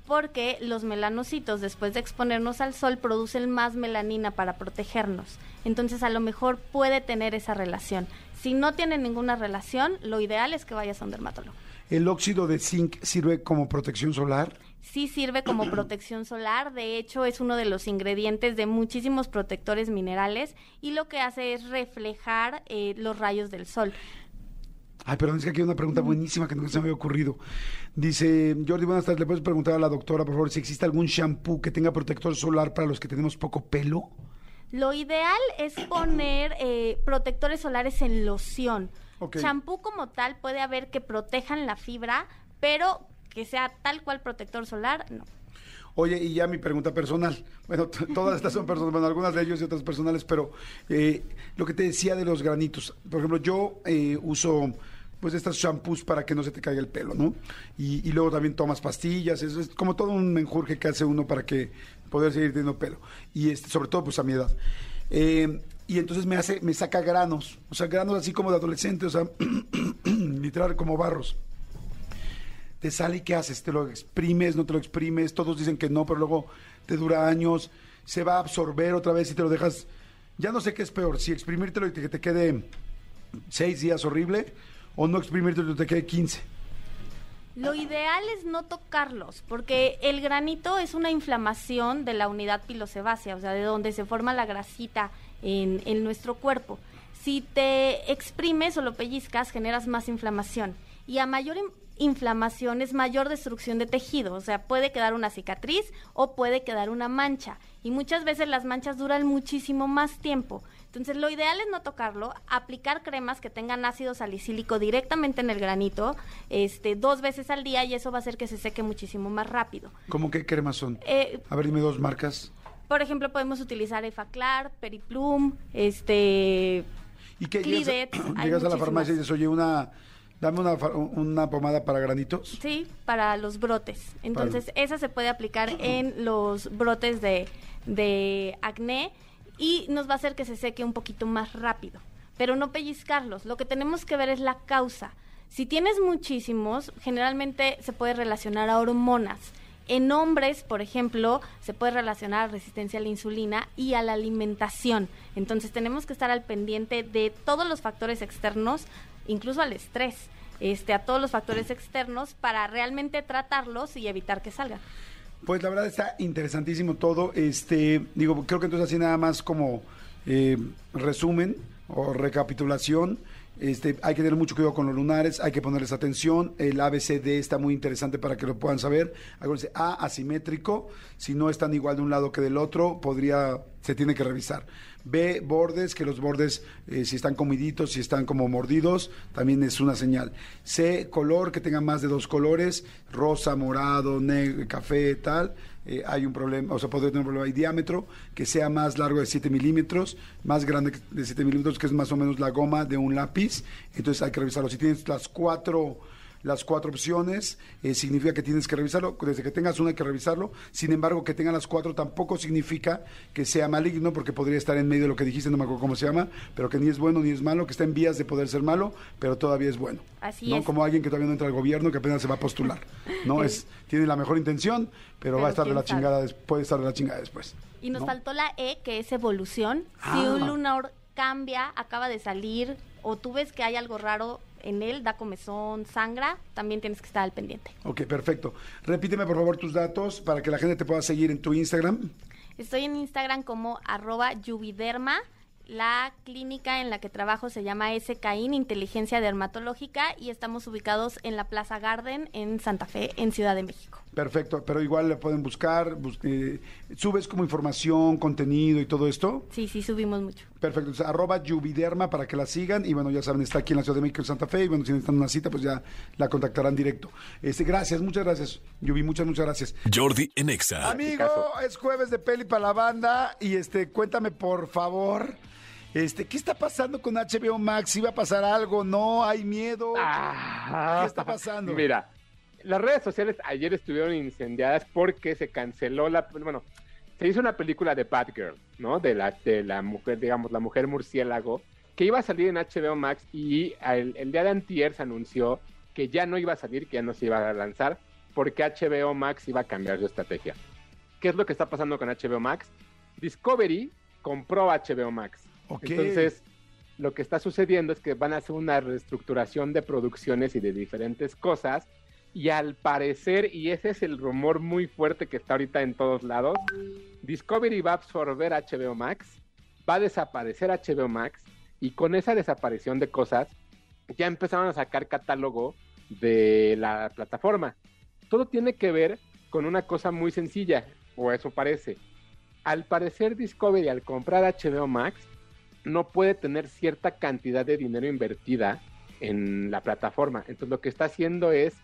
Porque los melanocitos, después de exponernos al sol, producen más melanina para protegernos. Entonces, a lo mejor puede tener esa relación. Si no tiene ninguna relación, lo ideal es que vayas a un dermatólogo. ¿El óxido de zinc sirve como protección solar? Sí sirve como protección solar, de hecho es uno de los ingredientes de muchísimos protectores minerales y lo que hace es reflejar eh, los rayos del sol. Ay, perdón, es que aquí hay una pregunta buenísima que no se me había ocurrido. Dice, Jordi, buenas tardes, ¿le puedes preguntar a la doctora, por favor, si existe algún shampoo que tenga protector solar para los que tenemos poco pelo? Lo ideal es poner eh, protectores solares en loción. Champú como tal puede haber que protejan la fibra, pero que sea tal cual protector solar, no. Oye, y ya mi pregunta personal. Bueno, todas estas son personales, bueno, algunas de ellos y otras personales, pero eh, lo que te decía de los granitos. Por ejemplo, yo eh, uso pues estos shampoos para que no se te caiga el pelo, ¿no? Y, y luego también tomas pastillas, es como todo un menjurje que hace uno para que poder seguir teniendo pelo. Y este, sobre todo pues a mi edad. Eh, y entonces me hace, me saca granos, o sea, granos así como de adolescente, o sea, literal como barros te sale y qué haces, te lo exprimes, no te lo exprimes, todos dicen que no, pero luego te dura años, se va a absorber otra vez y te lo dejas, ya no sé qué es peor, si exprimírtelo y que te quede seis días horrible, o no exprimírtelo y te quede 15. Lo ideal es no tocarlos, porque el granito es una inflamación de la unidad pilosebácea, o sea, de donde se forma la grasita en, en nuestro cuerpo. Si te exprimes o lo pellizcas, generas más inflamación. Y a mayor in- inflamación es mayor destrucción de tejido, o sea, puede quedar una cicatriz o puede quedar una mancha. Y muchas veces las manchas duran muchísimo más tiempo. Entonces, lo ideal es no tocarlo, aplicar cremas que tengan ácido salicílico directamente en el granito, este, dos veces al día y eso va a hacer que se seque muchísimo más rápido. ¿Cómo qué cremas son? Eh, A ver, dime dos marcas. por ejemplo, podemos utilizar Efaclar, Periplum, este, ¿Y qué Clidet, llegas, a la farmacia y dices, oye, una, dame una, una pomada para granitos? Sí, para los brotes. Entonces, esa se puede aplicar en los brotes de, de acné y nos va a hacer que se seque un poquito más rápido. Pero no pellizcarlos. Lo que tenemos que ver es la causa. Si tienes muchísimos, generalmente se puede relacionar a hormonas. En hombres, por ejemplo, se puede relacionar a resistencia a la insulina y a la alimentación. Entonces tenemos que estar al pendiente de todos los factores externos, incluso al estrés, este, a todos los factores externos para realmente tratarlos y evitar que salgan. Pues la verdad está interesantísimo todo. Este, digo, creo que entonces así nada más como eh, resumen o recapitulación. Este, hay que tener mucho cuidado con los lunares, hay que ponerles atención. El ABCD está muy interesante para que lo puedan saber. Acuérdense, A, asimétrico. Si no están igual de un lado que del otro, podría, se tiene que revisar. B, bordes, que los bordes, eh, si están comiditos, si están como mordidos, también es una señal. C, color, que tenga más de dos colores, rosa, morado, negro, café, tal. Eh, hay un problema, o sea, podría tener un problema. Hay diámetro, que sea más largo de 7 milímetros, más grande de 7 milímetros, que es más o menos la goma de un lápiz. Entonces hay que revisarlo. Si tienes las cuatro las cuatro opciones, eh, significa que tienes que revisarlo. Desde que tengas una hay que revisarlo. Sin embargo, que tenga las cuatro tampoco significa que sea maligno, porque podría estar en medio de lo que dijiste, no me acuerdo cómo se llama, pero que ni es bueno ni es malo, que está en vías de poder ser malo, pero todavía es bueno. Así ¿no? es. Como alguien que todavía no entra al gobierno, que apenas se va a postular. No es, tiene la mejor intención, pero, Pero va a estar de la sabe. chingada, puede estar de la chingada después. Y nos ¿no? faltó la E, que es evolución. Si Ah. un lunar cambia, acaba de salir, o tú ves que hay algo raro en él, da comezón, sangra, también tienes que estar al pendiente. Ok, perfecto. Repíteme por favor tus datos para que la gente te pueda seguir en tu Instagram. Estoy en Instagram como arroba yubiderma. La clínica en la que trabajo se llama SKIN, Inteligencia Dermatológica, y estamos ubicados en la Plaza Garden en Santa Fe, en Ciudad de México. Perfecto, pero igual le pueden buscar, bus- eh, subes como información, contenido y todo esto. Sí, sí, subimos mucho. Perfecto, entonces, arroba Yubiderma para que la sigan y bueno, ya saben, está aquí en la Ciudad de México, en Santa Fe y bueno, si necesitan una cita, pues ya la contactarán directo. Este, gracias, muchas gracias, Yubi, muchas, muchas gracias. Jordi en Exa. Amigo, es jueves de peli para la banda y este, cuéntame por favor, este, ¿qué está pasando con HBO Max? ¿Iba a pasar algo? ¿No? ¿Hay miedo? ¿Qué está pasando? Mira, las redes sociales ayer estuvieron incendiadas porque se canceló la, bueno, se hizo una película de Batgirl, ¿no? De la, de la mujer, digamos, la mujer murciélago, que iba a salir en HBO Max y el, el día de antier se anunció que ya no iba a salir, que ya no se iba a lanzar, porque HBO Max iba a cambiar su estrategia. ¿Qué es lo que está pasando con HBO Max? Discovery compró HBO Max. Entonces, lo que está sucediendo es que van a hacer una reestructuración de producciones y de diferentes cosas. Y al parecer, y ese es el rumor muy fuerte que está ahorita en todos lados, Discovery va a absorber HBO Max, va a desaparecer HBO Max, y con esa desaparición de cosas, ya empezaron a sacar catálogo de la plataforma. Todo tiene que ver con una cosa muy sencilla, o eso parece. Al parecer Discovery al comprar HBO Max no puede tener cierta cantidad de dinero invertida en la plataforma. Entonces lo que está haciendo es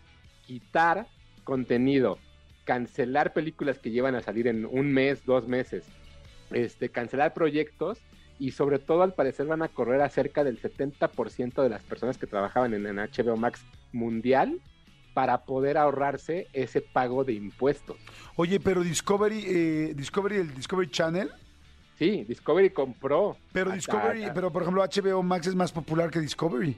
quitar contenido, cancelar películas que llevan a salir en un mes, dos meses, este, cancelar proyectos y sobre todo al parecer van a correr a cerca del 70% de las personas que trabajaban en, en HBO Max mundial para poder ahorrarse ese pago de impuestos. Oye, pero Discovery, eh, Discovery, el Discovery Channel. Sí, Discovery compró. Pero a- Discovery, a- pero por ejemplo HBO Max es más popular que Discovery.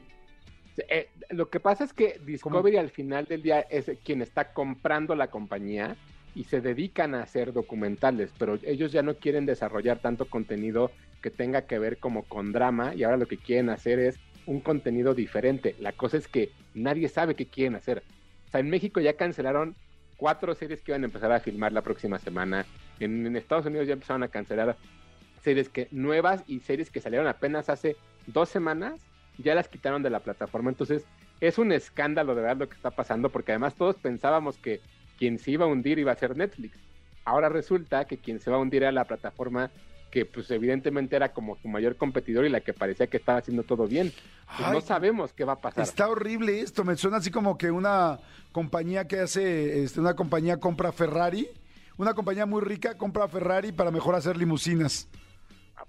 Eh, lo que pasa es que Discovery al final del día es quien está comprando la compañía y se dedican a hacer documentales, pero ellos ya no quieren desarrollar tanto contenido que tenga que ver como con drama y ahora lo que quieren hacer es un contenido diferente. La cosa es que nadie sabe qué quieren hacer. O sea, en México ya cancelaron cuatro series que iban a empezar a filmar la próxima semana. En, en Estados Unidos ya empezaron a cancelar series que nuevas y series que salieron apenas hace dos semanas ya las quitaron de la plataforma. Entonces, es un escándalo de verdad lo que está pasando, porque además todos pensábamos que quien se iba a hundir iba a ser Netflix. Ahora resulta que quien se va a hundir era la plataforma que pues evidentemente era como su mayor competidor y la que parecía que estaba haciendo todo bien. Pues, Ay, no sabemos qué va a pasar. Está horrible esto, me suena así como que una compañía que hace, este, una compañía compra Ferrari, una compañía muy rica compra Ferrari para mejor hacer limusinas.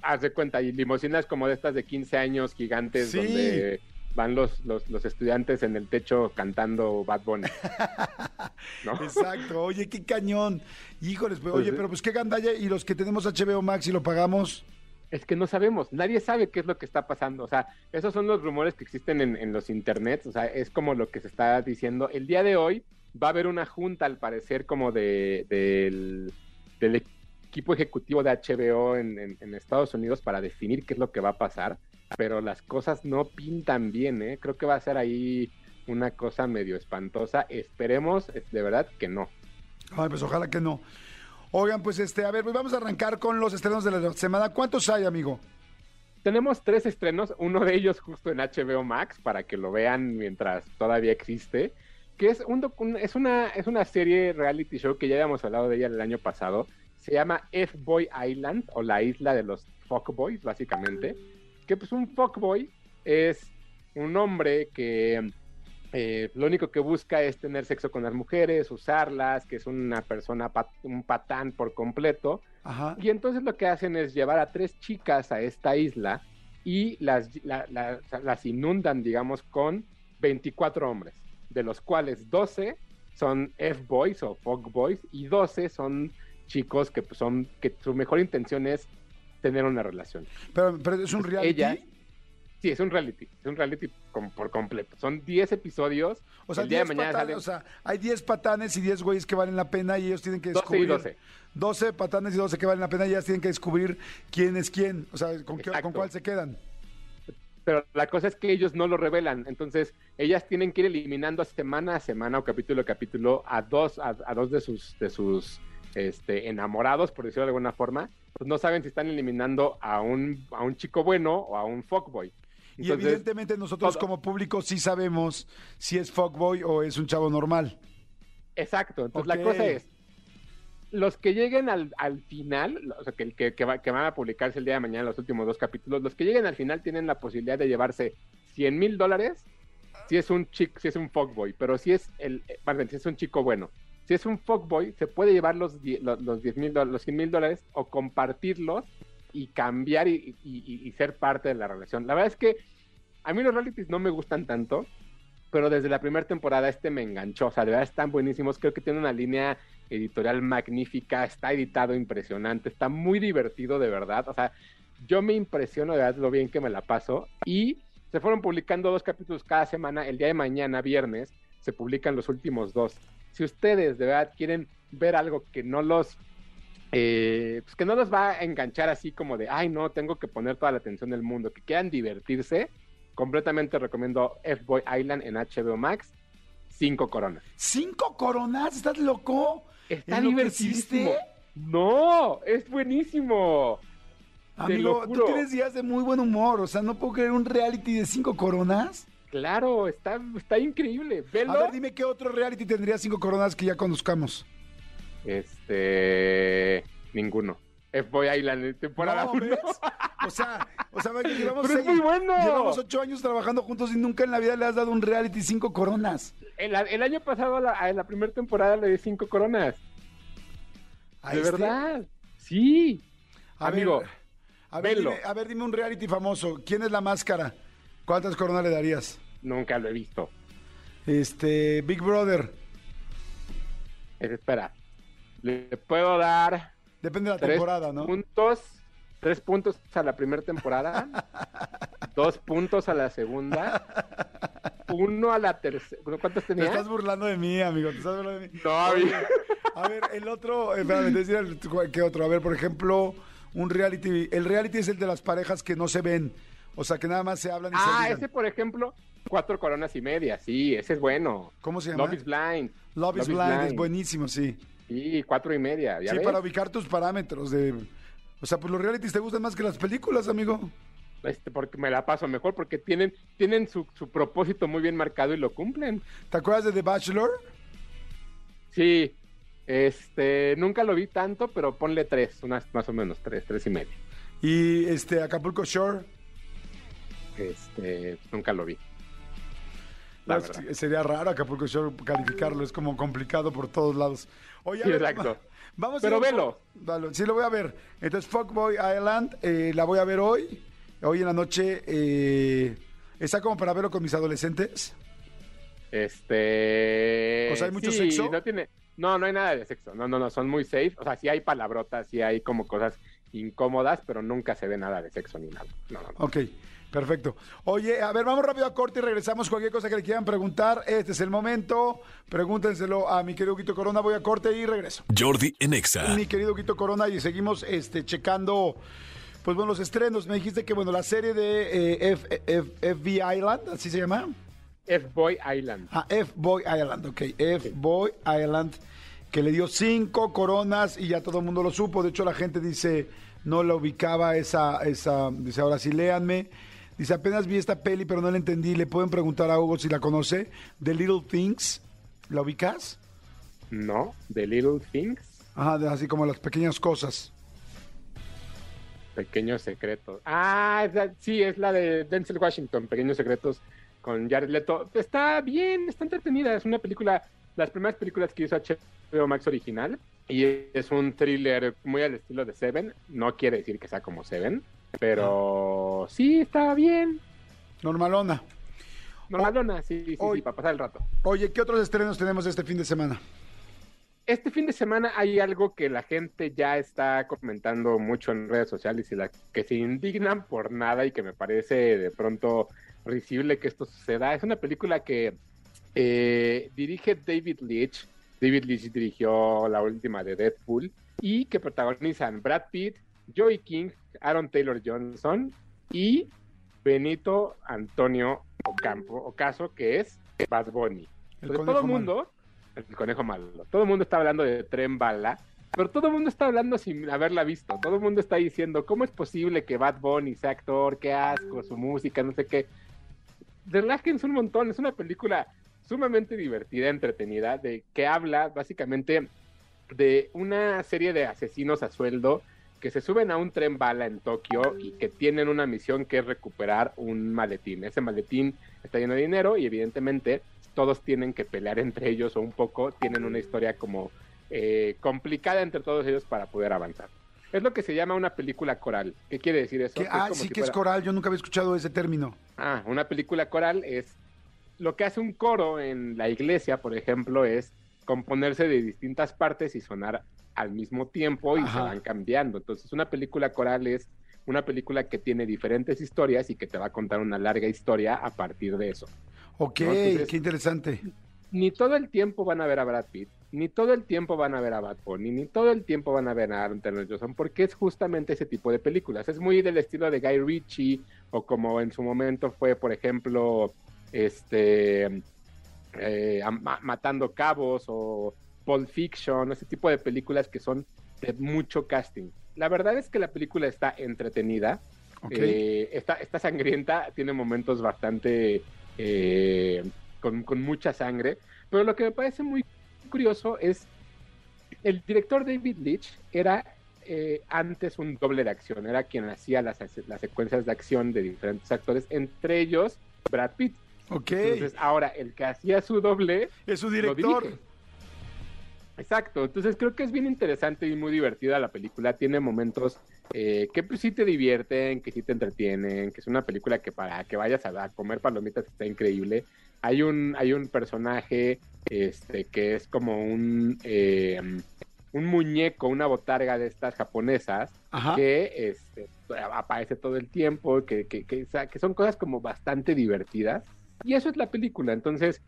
Haz de cuenta, y limusinas como de estas de 15 años gigantes Sí. donde van los, los, los estudiantes en el techo cantando Bad Bunny. ¿No? Exacto, oye, qué cañón. Híjoles, pues, oye, pero pues qué gandalla y los que tenemos HBO Max y lo pagamos. Es que no sabemos, nadie sabe qué es lo que está pasando. O sea, esos son los rumores que existen en, en los internets. O sea, es como lo que se está diciendo. El día de hoy va a haber una junta, al parecer, como de, del, del equipo ejecutivo de HBO en, en- en Estados Unidos para definir qué es lo que va a pasar. Pero las cosas no pintan bien, ¿eh? Creo que va a ser ahí una cosa medio espantosa. Esperemos, de verdad, que no. Ay, pues ojalá que no. Oigan, pues este, a ver, pues vamos a arrancar con los estrenos de la semana. ¿Cuántos hay, amigo? Tenemos tres estrenos, uno de ellos justo en HBO Max para que lo vean mientras todavía existe, que es un- es una es una serie reality show que ya habíamos hablado de ella el año pasado. Se llama F-Boy Island o la isla de los fuckboys, básicamente. Que pues un fuckboy es un hombre que eh, lo único que busca es tener sexo con las mujeres, usarlas, que es una persona, pat- un patán por completo. Ajá. Y entonces lo que hacen es llevar a tres chicas a esta isla y las, la- la- las inundan, digamos, con 24 hombres, de los cuales 12 son F-boys o fuck-boys y 12 son chicos que pues, son que su mejor intención es tener una relación. Pero, pero es un reality. Ella, sí, es un reality, es un reality com- por completo. Son 10 episodios. O sea, el día de 10 mañana patanes, sale- o sea, hay 10 patanes y 10 güeyes que valen la pena y ellos tienen que 12 y descubrir. 12. 12 patanes y 12 que valen la pena y ellas tienen que descubrir quién es quién. O sea, con, qué- con cuál se quedan. pero la cosa es que ellos no lo revelan. Entonces, ellas tienen que ir eliminando semana a semana o capítulo a capítulo a dos, a, a dos de sus, de sus este, enamorados, por decirlo de alguna forma. Pues no saben si están eliminando a un, a un chico bueno o a un fuckboy. y evidentemente nosotros todo- como público sí sabemos si es fuckboy o es un chavo normal. Exacto. Entonces la cosa es, los que lleguen al, al final, o sea, que, que, que, va- que van a publicarse el día de mañana los últimos dos capítulos, los que lleguen al final tienen la posibilidad de llevarse 100 mil dólares si es un chico, si es un fuckboy, pero si es el, eh, perdón, si es un chico bueno. Si es un fuckboy, se puede llevar los, los, los 10 mil los 100 mil dólares o compartirlos y cambiar y- y- y ser parte de la relación. La verdad es que a mí los realities no me gustan tanto, pero desde la primera temporada este me enganchó. O sea, de verdad están buenísimos. Creo que tiene una línea editorial magnífica, está editado impresionante, está muy divertido de verdad. O sea, yo me impresiono de verdad lo bien que me la paso. Y se fueron publicando dos capítulos cada semana. El día de mañana, viernes, se publican los últimos dos. Si ustedes de verdad quieren ver algo que no los eh, pues que no los va a enganchar así como de, ay no, tengo que poner toda la atención del mundo, que quieran divertirse, completamente recomiendo F-Boy Island en HBO Max, cinco coronas. ¿Cinco coronas? ¿Estás loco? Está ¿Es lo que divertidísimo. No, es buenísimo. Amigo, tú tienes días de muy buen humor. O sea, no puedo creer un reality de cinco coronas. Claro, está, está increíble. Velo. A ver, dime qué otro reality tendría cinco coronas que ya conozcamos. Este, ninguno. F-Boy Island, temporada No, uno. ¿ves? O sea, o sea, que llevamos, Pero es seis- muy bueno. llevamos ocho años trabajando juntos y nunca en la vida le has dado un reality cinco coronas. El, el año pasado, a la, a la primera temporada, le di cinco coronas. ¿A de este? verdad. Sí. A Amigo, ver, a ver, velo. dime, a ver, dime un reality famoso. ¿Quién es la máscara? ¿Cuántas coronas le darías? Nunca lo he visto. Este, Big Brother. Eh, espera. Le puedo dar. Depende de la temporada, ¿no? Puntos. Tres puntos a la primera temporada. dos puntos a la segunda. Uno a la tercera. ¿Cuántos Te tenía? estás burlando de mí, amigo. Te estás burlando de mí. No, amigo. A ver, el otro, eh, espérame, te decía el- ¿qué otro? A ver, por ejemplo, un reality. El reality es el de las parejas que no se ven. O sea, que nada más se hablan y se Ah, ese, por ejemplo, cuatro coronas y media. Sí, ese es bueno. ¿Cómo se llama? Love is Blind. Love is Blind, es buenísimo, sí. Sí, cuatro y media. ¿ya Sí, ves? para ubicar tus parámetros de... O sea, pues los realities te gustan más que las películas, amigo. Este, porque me la paso mejor, porque tienen, tienen su, su propósito muy bien marcado y lo cumplen. ¿Te acuerdas de The Bachelor? Sí, este, nunca lo vi tanto, pero ponle tres, unas más o menos, tres, tres y medio. Y este, Acapulco Shore. Este, nunca lo vi. La No, verdad. sería raro Acapulco Shore calificarlo, es como complicado por todos lados. Oye, a Sí, ver, exacto. Vamos Pero a velo. Vale, sí, lo voy a ver. Entonces, Fuckboy Island, eh, la voy a ver hoy. Hoy en la noche. eh, ¿Está como para verlo con mis adolescentes? Este. O sea, ¿hay mucho sí, sexo? No, tiene, no, no hay nada de sexo. No, no, no, son muy safe. O sea, sí hay palabrotas, sí hay como cosas incómodas, pero nunca se ve nada de sexo ni nada. No, no, no. Ok, perfecto. Oye, a ver, vamos rápido a corte y regresamos. Cualquier cosa que le quieran preguntar, este es el momento. Pregúntenselo a mi querido Quito Corona. Voy a corte y regreso. Jordi en Exa. Mi querido Quito Corona, y seguimos este, checando, pues bueno, los estrenos. Me dijiste que, bueno, la serie de eh, F- F- FBI Island, ¿así se llama? F-Boy Island. Ah, F-Boy Island, ok. F-Boy Island, que le dio cinco coronas y ya todo el mundo lo supo. De hecho, la gente dice, no la ubicaba esa, esa, dice, ahora sí, léanme. Dice, apenas vi esta peli, pero no la entendí. Le pueden preguntar a Hugo si la conoce. The Little Things, ¿la ubicas? No, The Little Things, Ajá, de- así como las pequeñas cosas. Pequeños Secretos. Ah, es la- sí, es la de Denzel Washington, Pequeños Secretos con Jared Leto. Está bien, está entretenida. Es una película, las primeras películas que hizo HBO Max original. Y es un thriller muy al estilo de Seven. No quiere decir que sea como Seven, pero sí, está bien. Normalona. Normalona, sí, sí, sí, para pasar el rato. Oye, ¿qué otros estrenos tenemos este fin de semana? Este fin de semana hay algo que la gente ya está comentando mucho en redes sociales y la que se indignan por nada y que me parece de pronto risible que esto suceda. Es una película que eh, dirige David Leitch. David Leitch dirigió la última de Deadpool y que protagonizan Brad Pitt, Joey King, Aaron Taylor Johnson y Benito Antonio Ocampo, Ocaso, que es Bad Bunny. El Entonces, todo el malo. mundo, el conejo malo, todo el mundo está hablando de Tren Bala, pero todo el mundo está hablando sin haberla visto. Todo el mundo está diciendo, ¿cómo es posible que Bad Bunny sea actor? Qué asco, su música, no sé qué. Relájense un montón, es una película sumamente divertida, entretenida, de que habla básicamente de una serie de asesinos a sueldo que se suben a un tren bala en Tokio y que tienen una misión que es recuperar un maletín. Ese maletín está lleno de dinero y evidentemente todos tienen que pelear entre ellos o un poco tienen una historia como eh, complicada entre todos ellos para poder avanzar. Es lo que se llama una película coral. ¿Qué quiere decir eso? Que- Es ah, como sí si que es coral, yo nunca había escuchado ese término. Ah, una película coral es lo que hace un coro en la iglesia, por ejemplo, es componerse de distintas partes y sonar al mismo tiempo y se van cambiando. Entonces, una película coral es una película que tiene diferentes historias y que te va a contar una larga historia a partir de eso. Ok, ¿no? Entonces, qué interesante. ni todo el tiempo van a ver a Brad Pitt, ni todo el tiempo van a ver a Bad Bunny, ni todo el tiempo van a ver a Aaron Taylor Johnson, porque es justamente ese tipo de películas. Es muy del estilo de Guy Ritchie, o como en su momento fue, por ejemplo, este eh, Matando Cabos o Pulp Fiction, ese tipo de películas que son de mucho casting. La verdad es que la película está entretenida, eh, está, está sangrienta, tiene momentos bastante eh, con, con mucha sangre, pero lo que me parece muy curioso es el director David Leitch era eh, antes un doble de acción, era quien hacía las, las secuencias de acción de diferentes actores, entre ellos Brad Pitt. Ok. Entonces ahora el que hacía su doble Es su lo director. dirige. Exacto, entonces creo que es bien interesante y muy divertida la película. Tiene momentos eh, que pues sí te divierten, que sí te entretienen, que es una película que para que vayas a, a comer palomitas está increíble. Hay un, hay un personaje este, que es como un, eh, un muñeco, una botarga de estas japonesas, Ajá. que este, aparece todo el tiempo, que, que, que, que son cosas como bastante divertidas. Y eso es la película, entonces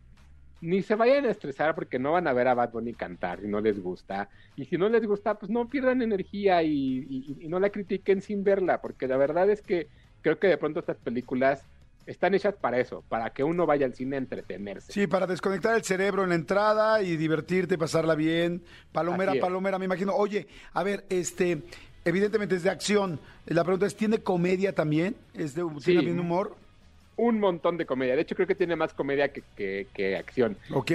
ni se vayan a estresar porque no van a ver a Bad Bunny cantar si no les gusta. Y si no les gusta, pues no pierdan energía y, y- y no la critiquen sin verla, porque la verdad es que creo que de pronto estas películas están hechas para eso, para que uno vaya al cine a entretenerse. Sí, para desconectar el cerebro en la entrada y divertirte, pasarla bien. Palomera, palomera, me imagino. Oye, a ver, este, evidentemente es de acción. La pregunta es, ¿tiene comedia también? ¿Es de, Sí. ¿Tiene bien humor? Un montón de comedia. De hecho, creo que tiene más comedia que, que- que acción. Ok.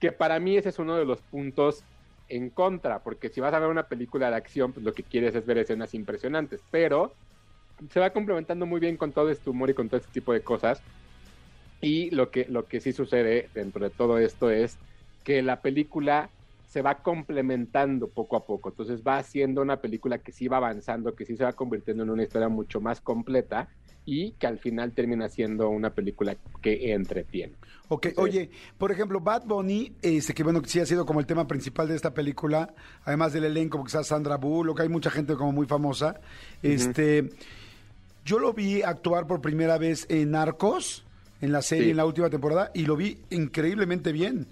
Que para mí ese es uno de los puntos en contra, porque si vas a ver una película de acción, pues lo que quieres es ver escenas impresionantes, pero se va complementando muy bien con todo este humor y con todo este tipo de cosas. Y lo que, lo que sí sucede dentro de todo esto es que la película se va complementando poco a poco. Entonces va haciendo una película que sí va avanzando, que sí se va convirtiendo en una historia mucho más completa y que al final termina siendo una película que entretiene. Ok, oye, por ejemplo, Bad Bunny, este, que bueno, sí ha sido como el tema principal de esta película, además del elenco, porque está Sandra Bullock, hay mucha gente como muy famosa. Este, yo lo vi actuar por primera vez en Narcos, en la serie, Sí. en la última temporada, y lo vi increíblemente bien.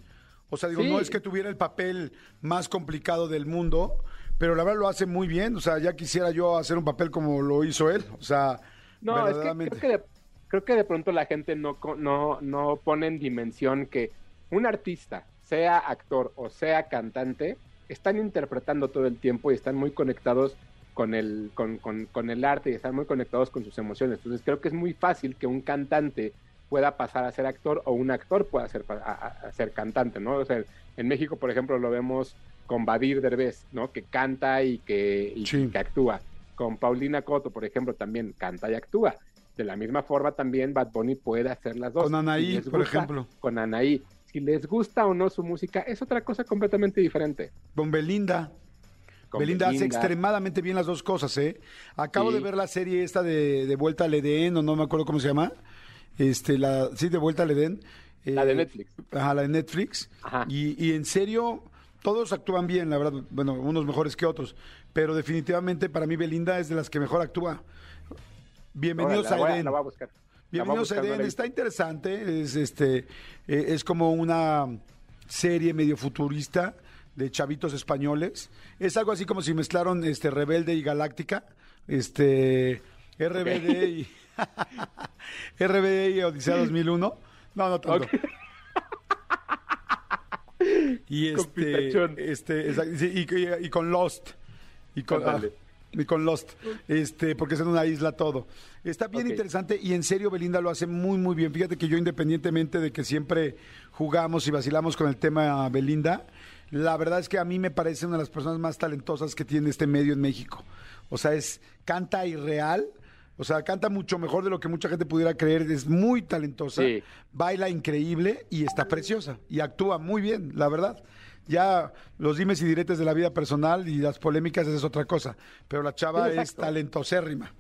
O sea, digo, Sí. no es que tuviera el papel más complicado del mundo, pero la verdad lo hace muy bien. O sea, ya quisiera yo hacer un papel como lo hizo él. O sea, No, es que creo que, de, creo que de pronto la gente no, no, no pone en dimensión que un artista, sea actor o sea cantante, están interpretando todo el tiempo y están muy conectados con el, con, con- con el arte y están muy conectados con sus emociones. Entonces creo que es muy fácil que un cantante pueda pasar a ser actor o un actor pueda ser, a, ser cantante, ¿no? O sea, en México, por ejemplo, lo vemos con Badir Derbez, ¿no? Que canta y que, y que actúa. Con Paulina Coto, por ejemplo, también canta y actúa. De la misma forma también Bad Bunny puede hacer las dos. Con Anaí, les por gusta, ejemplo. Con Anaí. Si les gusta o no su música, es otra cosa completamente diferente. Con Belinda. Con Belinda, hace extremadamente bien las dos cosas, ¿eh? Acabo Sí. de ver la serie esta de, de Vuelta al Edén, o no me acuerdo cómo se llama. Este, la, sí, de Vuelta al Edén. La de Eh, Netflix. Ajá, la de Netflix. Y, y en serio, todos actúan bien, la verdad. Bueno, unos mejores que otros. Pero definitivamente para mí Belinda es de las que mejor actúa. Bienvenidos a la voy a buscar. A Bienvenidos a buscar, la he está interesante, es este eh, es como una serie medio futurista de chavitos españoles. Es algo así como si mezclaron este Rebelde y Galáctica, este RBD y RBD y Odisea 2001. No, no tanto. Y este, este y con Lost. Y con. Y con Lost, este, porque es en una isla todo. Está bien interesante y en serio Belinda lo hace muy, muy bien. Fíjate que yo independientemente de que siempre jugamos y vacilamos con el tema Belinda, la verdad es que a mí me parece una de las personas más talentosas que tiene este medio en México. O sea, es canta irreal. O sea, canta mucho mejor de lo que mucha gente pudiera creer. Es muy talentosa, Sí. baila increíble y está preciosa. Y actúa muy bien, la verdad. Ya los dimes y diretes de la vida personal y las polémicas es otra cosa. Pero la chava es talentosérrima.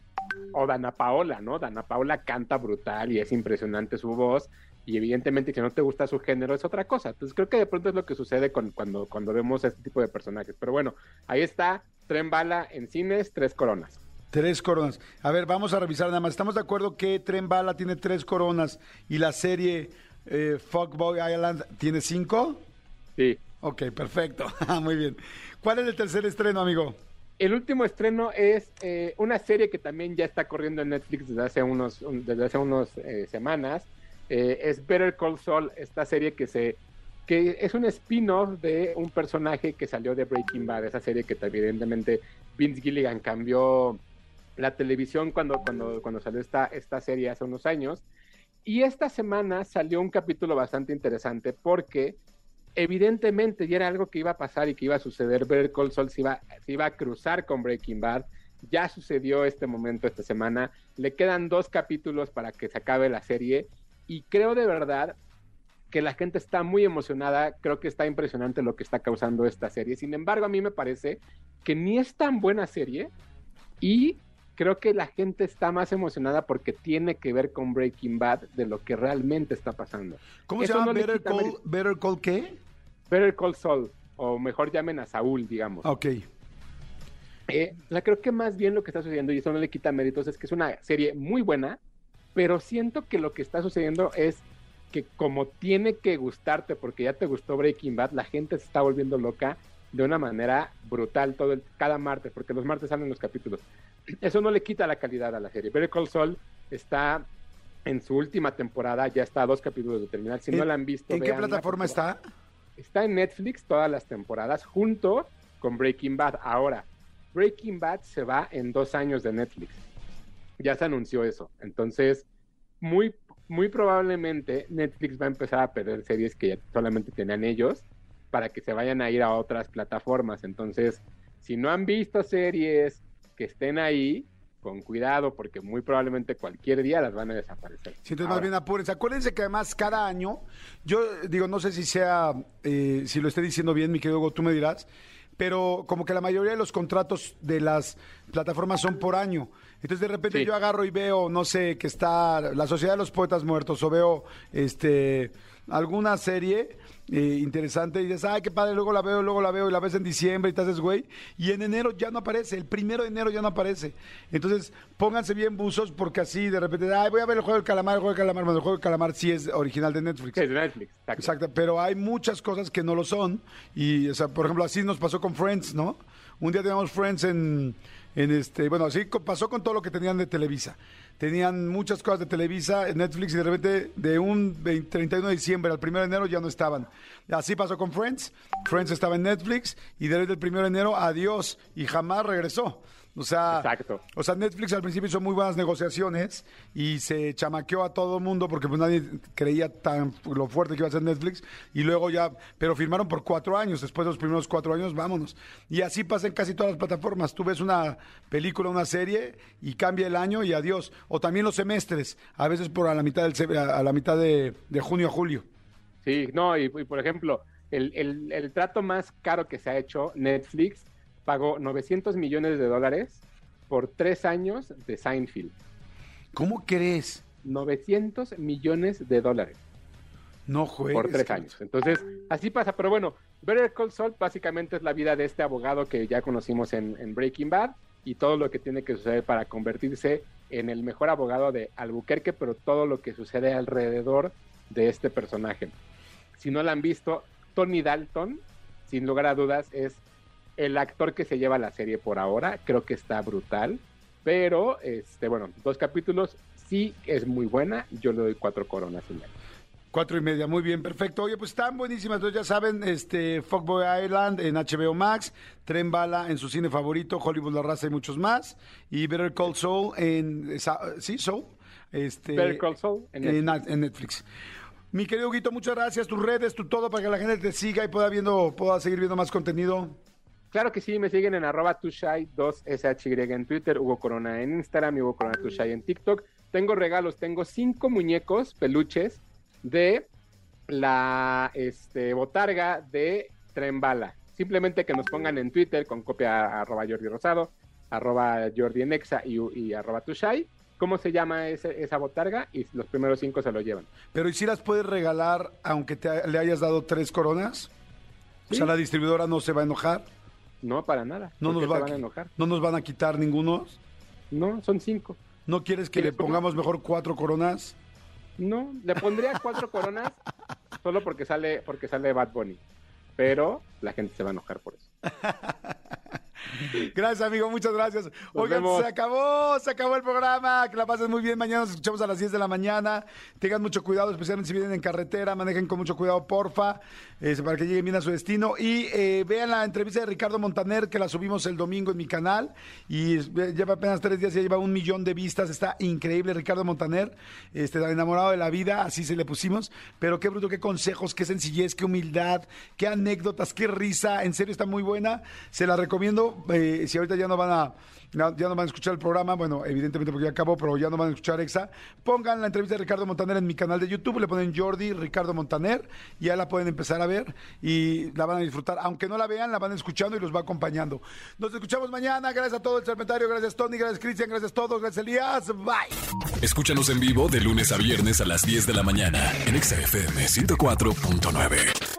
O Dana Paola, ¿no? Dana Paola canta brutal y es impresionante su voz. Y evidentemente, si no te gusta su género, es otra cosa. Entonces, creo que de pronto es lo que sucede con- cuando, cuando vemos a este tipo de personajes. Pero bueno, ahí está: Tren Bala en cines, tres coronas. Tres coronas. A ver, vamos a revisar nada más. ¿Estamos de acuerdo que Tren Bala tiene tres coronas y la serie eh, Fuckboy Island tiene cinco? Sí. Ok, perfecto. Muy bien. ¿Cuál es el tercer estreno, amigo? El último estreno es eh, una serie que también ya está corriendo en Netflix desde hace unos, un- desde hace unos eh, semanas. Eh, es Better Call Saul, esta serie que se que es un spin-off de un personaje que salió de Breaking Bad, esa serie que evidentemente Vince Gilligan cambió la televisión cuando, cuando, cuando salió esta, esta serie hace unos años. Y esta semana salió un capítulo bastante interesante porque evidentemente ya era algo que iba a pasar y que iba a suceder. Better Call Saul se iba, iba a cruzar con Breaking Bad. Ya sucedió este momento esta semana. Le quedan dos capítulos para que se acabe la serie. Y creo de verdad que la gente está muy emocionada. Creo que está impresionante lo que está causando esta serie. Sin embargo, a mí me parece que ni es tan buena serie. Y creo que la gente está más emocionada porque tiene que ver con Breaking Bad de lo que realmente está pasando. ¿Cómo Eso se llama? no Better, Call. Better Call qué? Better Call Saul, o mejor llamen a Saúl, digamos. Ok. Eh, la creo que más bien lo que está sucediendo, y eso no le quita méritos, es que es una serie muy buena, pero siento que lo que está sucediendo es que como tiene que gustarte, porque ya te gustó Breaking Bad, la gente se está volviendo loca de una manera brutal todo el, cada martes, porque los martes salen los capítulos. Eso no le quita la calidad a la serie. Better Call Saul está en su última temporada, ya está a dos capítulos de terminar. Si no ¿En- la han visto, ¿En qué plataforma está? Está en Netflix todas las temporadas junto con Breaking Bad. Ahora, Breaking Bad se va en dos años de Netflix. Ya se anunció eso. Entonces, muy, muy probablemente Netflix va a empezar a perder series que ya solamente tenían ellos para que se vayan a ir a otras plataformas. Entonces, si no han visto series que estén ahí, con cuidado, porque muy probablemente cualquier día las van a desaparecer. Sí, entonces más bien apúrense. Acuérdense que además cada año, yo digo, no sé si sea, eh, si lo esté diciendo bien, mi querido Hugo, tú me dirás, pero como que la mayoría de los contratos de las plataformas son por año. Entonces de repente Sí. yo agarro y veo, no sé, que está la Sociedad de los Poetas Muertos o veo este alguna serie eh, interesante y dices, ay, qué padre, luego la veo, luego la veo y la ves en diciembre y te haces güey, y en enero ya no aparece, el primero de enero ya no aparece. Entonces, pónganse bien buzos porque así de repente, ay, voy a ver el juego del calamar, el juego del calamar, bueno, el juego del calamar sí es original de Netflix. Sí, de Netflix, exacto. Exacto, pero hay muchas cosas que no lo son. Y, o sea, por ejemplo, así nos pasó con Friends, ¿no? Un día teníamos Friends en, en este, bueno, así pasó con todo lo que tenían de Televisa. Tenían muchas cosas de Televisa Netflix y de repente de un 20 31 de diciembre al 1 de enero ya no estaban. Así pasó con Friends. Friends estaba en Netflix y desde el 1 de enero, adiós, y jamás regresó. O sea, Exacto. o sea, Netflix al principio hizo muy buenas negociaciones y se chamaqueó a todo el mundo porque pues nadie creía tan lo fuerte que iba a ser Netflix y luego ya, pero firmaron por cuatro años, después de los primeros cuatro años, vámonos. Y así pasa en casi todas las plataformas. Tú ves una película, una serie y cambia el año y adiós. O también los semestres, a veces por a la mitad del a la mitad de, de junio a julio. Sí, no, y, y por ejemplo, el, el- el trato más caro que se ha hecho, Netflix pagó 900 millones de dólares por tres años de Seinfeld. ¿Cómo crees? 900 millones de dólares No juegues. por tres años. Entonces, así pasa. Pero bueno, Better Call Saul básicamente es la vida de este abogado que ya conocimos en, en Breaking Bad y todo lo que tiene que suceder para convertirse en el mejor abogado de Albuquerque, pero todo lo que sucede alrededor de este personaje. Si no la han visto, Tony Dalton, sin lugar a dudas, es el actor que se lleva la serie por ahora. Creo que está brutal. Pero, este, bueno, dos capítulos, sí es muy buena. Yo le doy cuatro coronas y media. Cuatro y media, muy bien, perfecto. Oye, pues están buenísimas. Entonces ya saben, este, Fuckboy Island en HBO Max, Tren Bala en su cine favorito, Hollywood La Raza y muchos más. Y Better Call Saul en, ¿sí, Soul? Este, Better Call Saul en en, en Netflix. Mi querido Guito, muchas gracias. Tus redes, tu todo, para que la gente te siga y pueda, viendo, pueda seguir viendo más contenido. Claro que sí, me siguen en arroba tushai2shy en Twitter, Hugo Corona en Instagram y Hugo Corona Tushai en TikTok. Tengo regalos, tengo cinco muñecos, peluches, de la este, botarga de Tren Bala. Simplemente que nos pongan en Twitter con copia arroba Jordi Rosado, arroba Jordi y, y arroba Tushai. ¿Cómo se llama ese- esa botarga? Y los primeros cinco se lo llevan. Pero ¿y si las puedes regalar aunque te, le hayas dado tres coronas? O sea, la distribuidora no se va a enojar. No, para nada. No ¿Por nos, va a, van a enojar? no nos van a quitar ninguno. No, son cinco. ¿No quieres que le pongamos mejor cuatro coronas? No, le pondría cuatro coronas solo porque sale, porque sale Bad Bunny. Pero la gente se va a enojar por eso. Gracias, amigo, muchas gracias. Oigan, vemos. se acabó, se acabó el programa. Que la pases muy bien. Mañana nos escuchamos a las 10 de la mañana. Tengan mucho cuidado, especialmente si vienen en carretera. Manejen con mucho cuidado, porfa, eh, para que lleguen bien a su destino. Y eh, vean la entrevista de Ricardo Montaner, que la subimos el domingo en mi canal. Y lleva apenas tres días, ya lleva un millón de vistas. Está increíble, Ricardo Montaner. Este, enamorado de la vida, así se le pusimos. Pero qué bruto, qué consejos, qué sencillez, qué humildad, qué anécdotas, qué risa. En serio, está muy buena. Se la recomiendo. Eh, si ahorita ya no van a ya ya no van a escuchar el programa, bueno, evidentemente porque ya acabó, pero ya no van a escuchar Exa, pongan la entrevista de Ricardo Montaner en mi canal de YouTube, le ponen Jordi Ricardo Montaner, y ya la pueden empezar a ver y la van a disfrutar. Aunque no la vean, la van escuchando y los va acompañando. Nos escuchamos mañana, gracias a todo el serpentario, gracias Tony, gracias Cristian, gracias a todos, gracias Elías, bye. Escúchanos en vivo de lunes a viernes a las 10 de la mañana en Exa FM 104.9.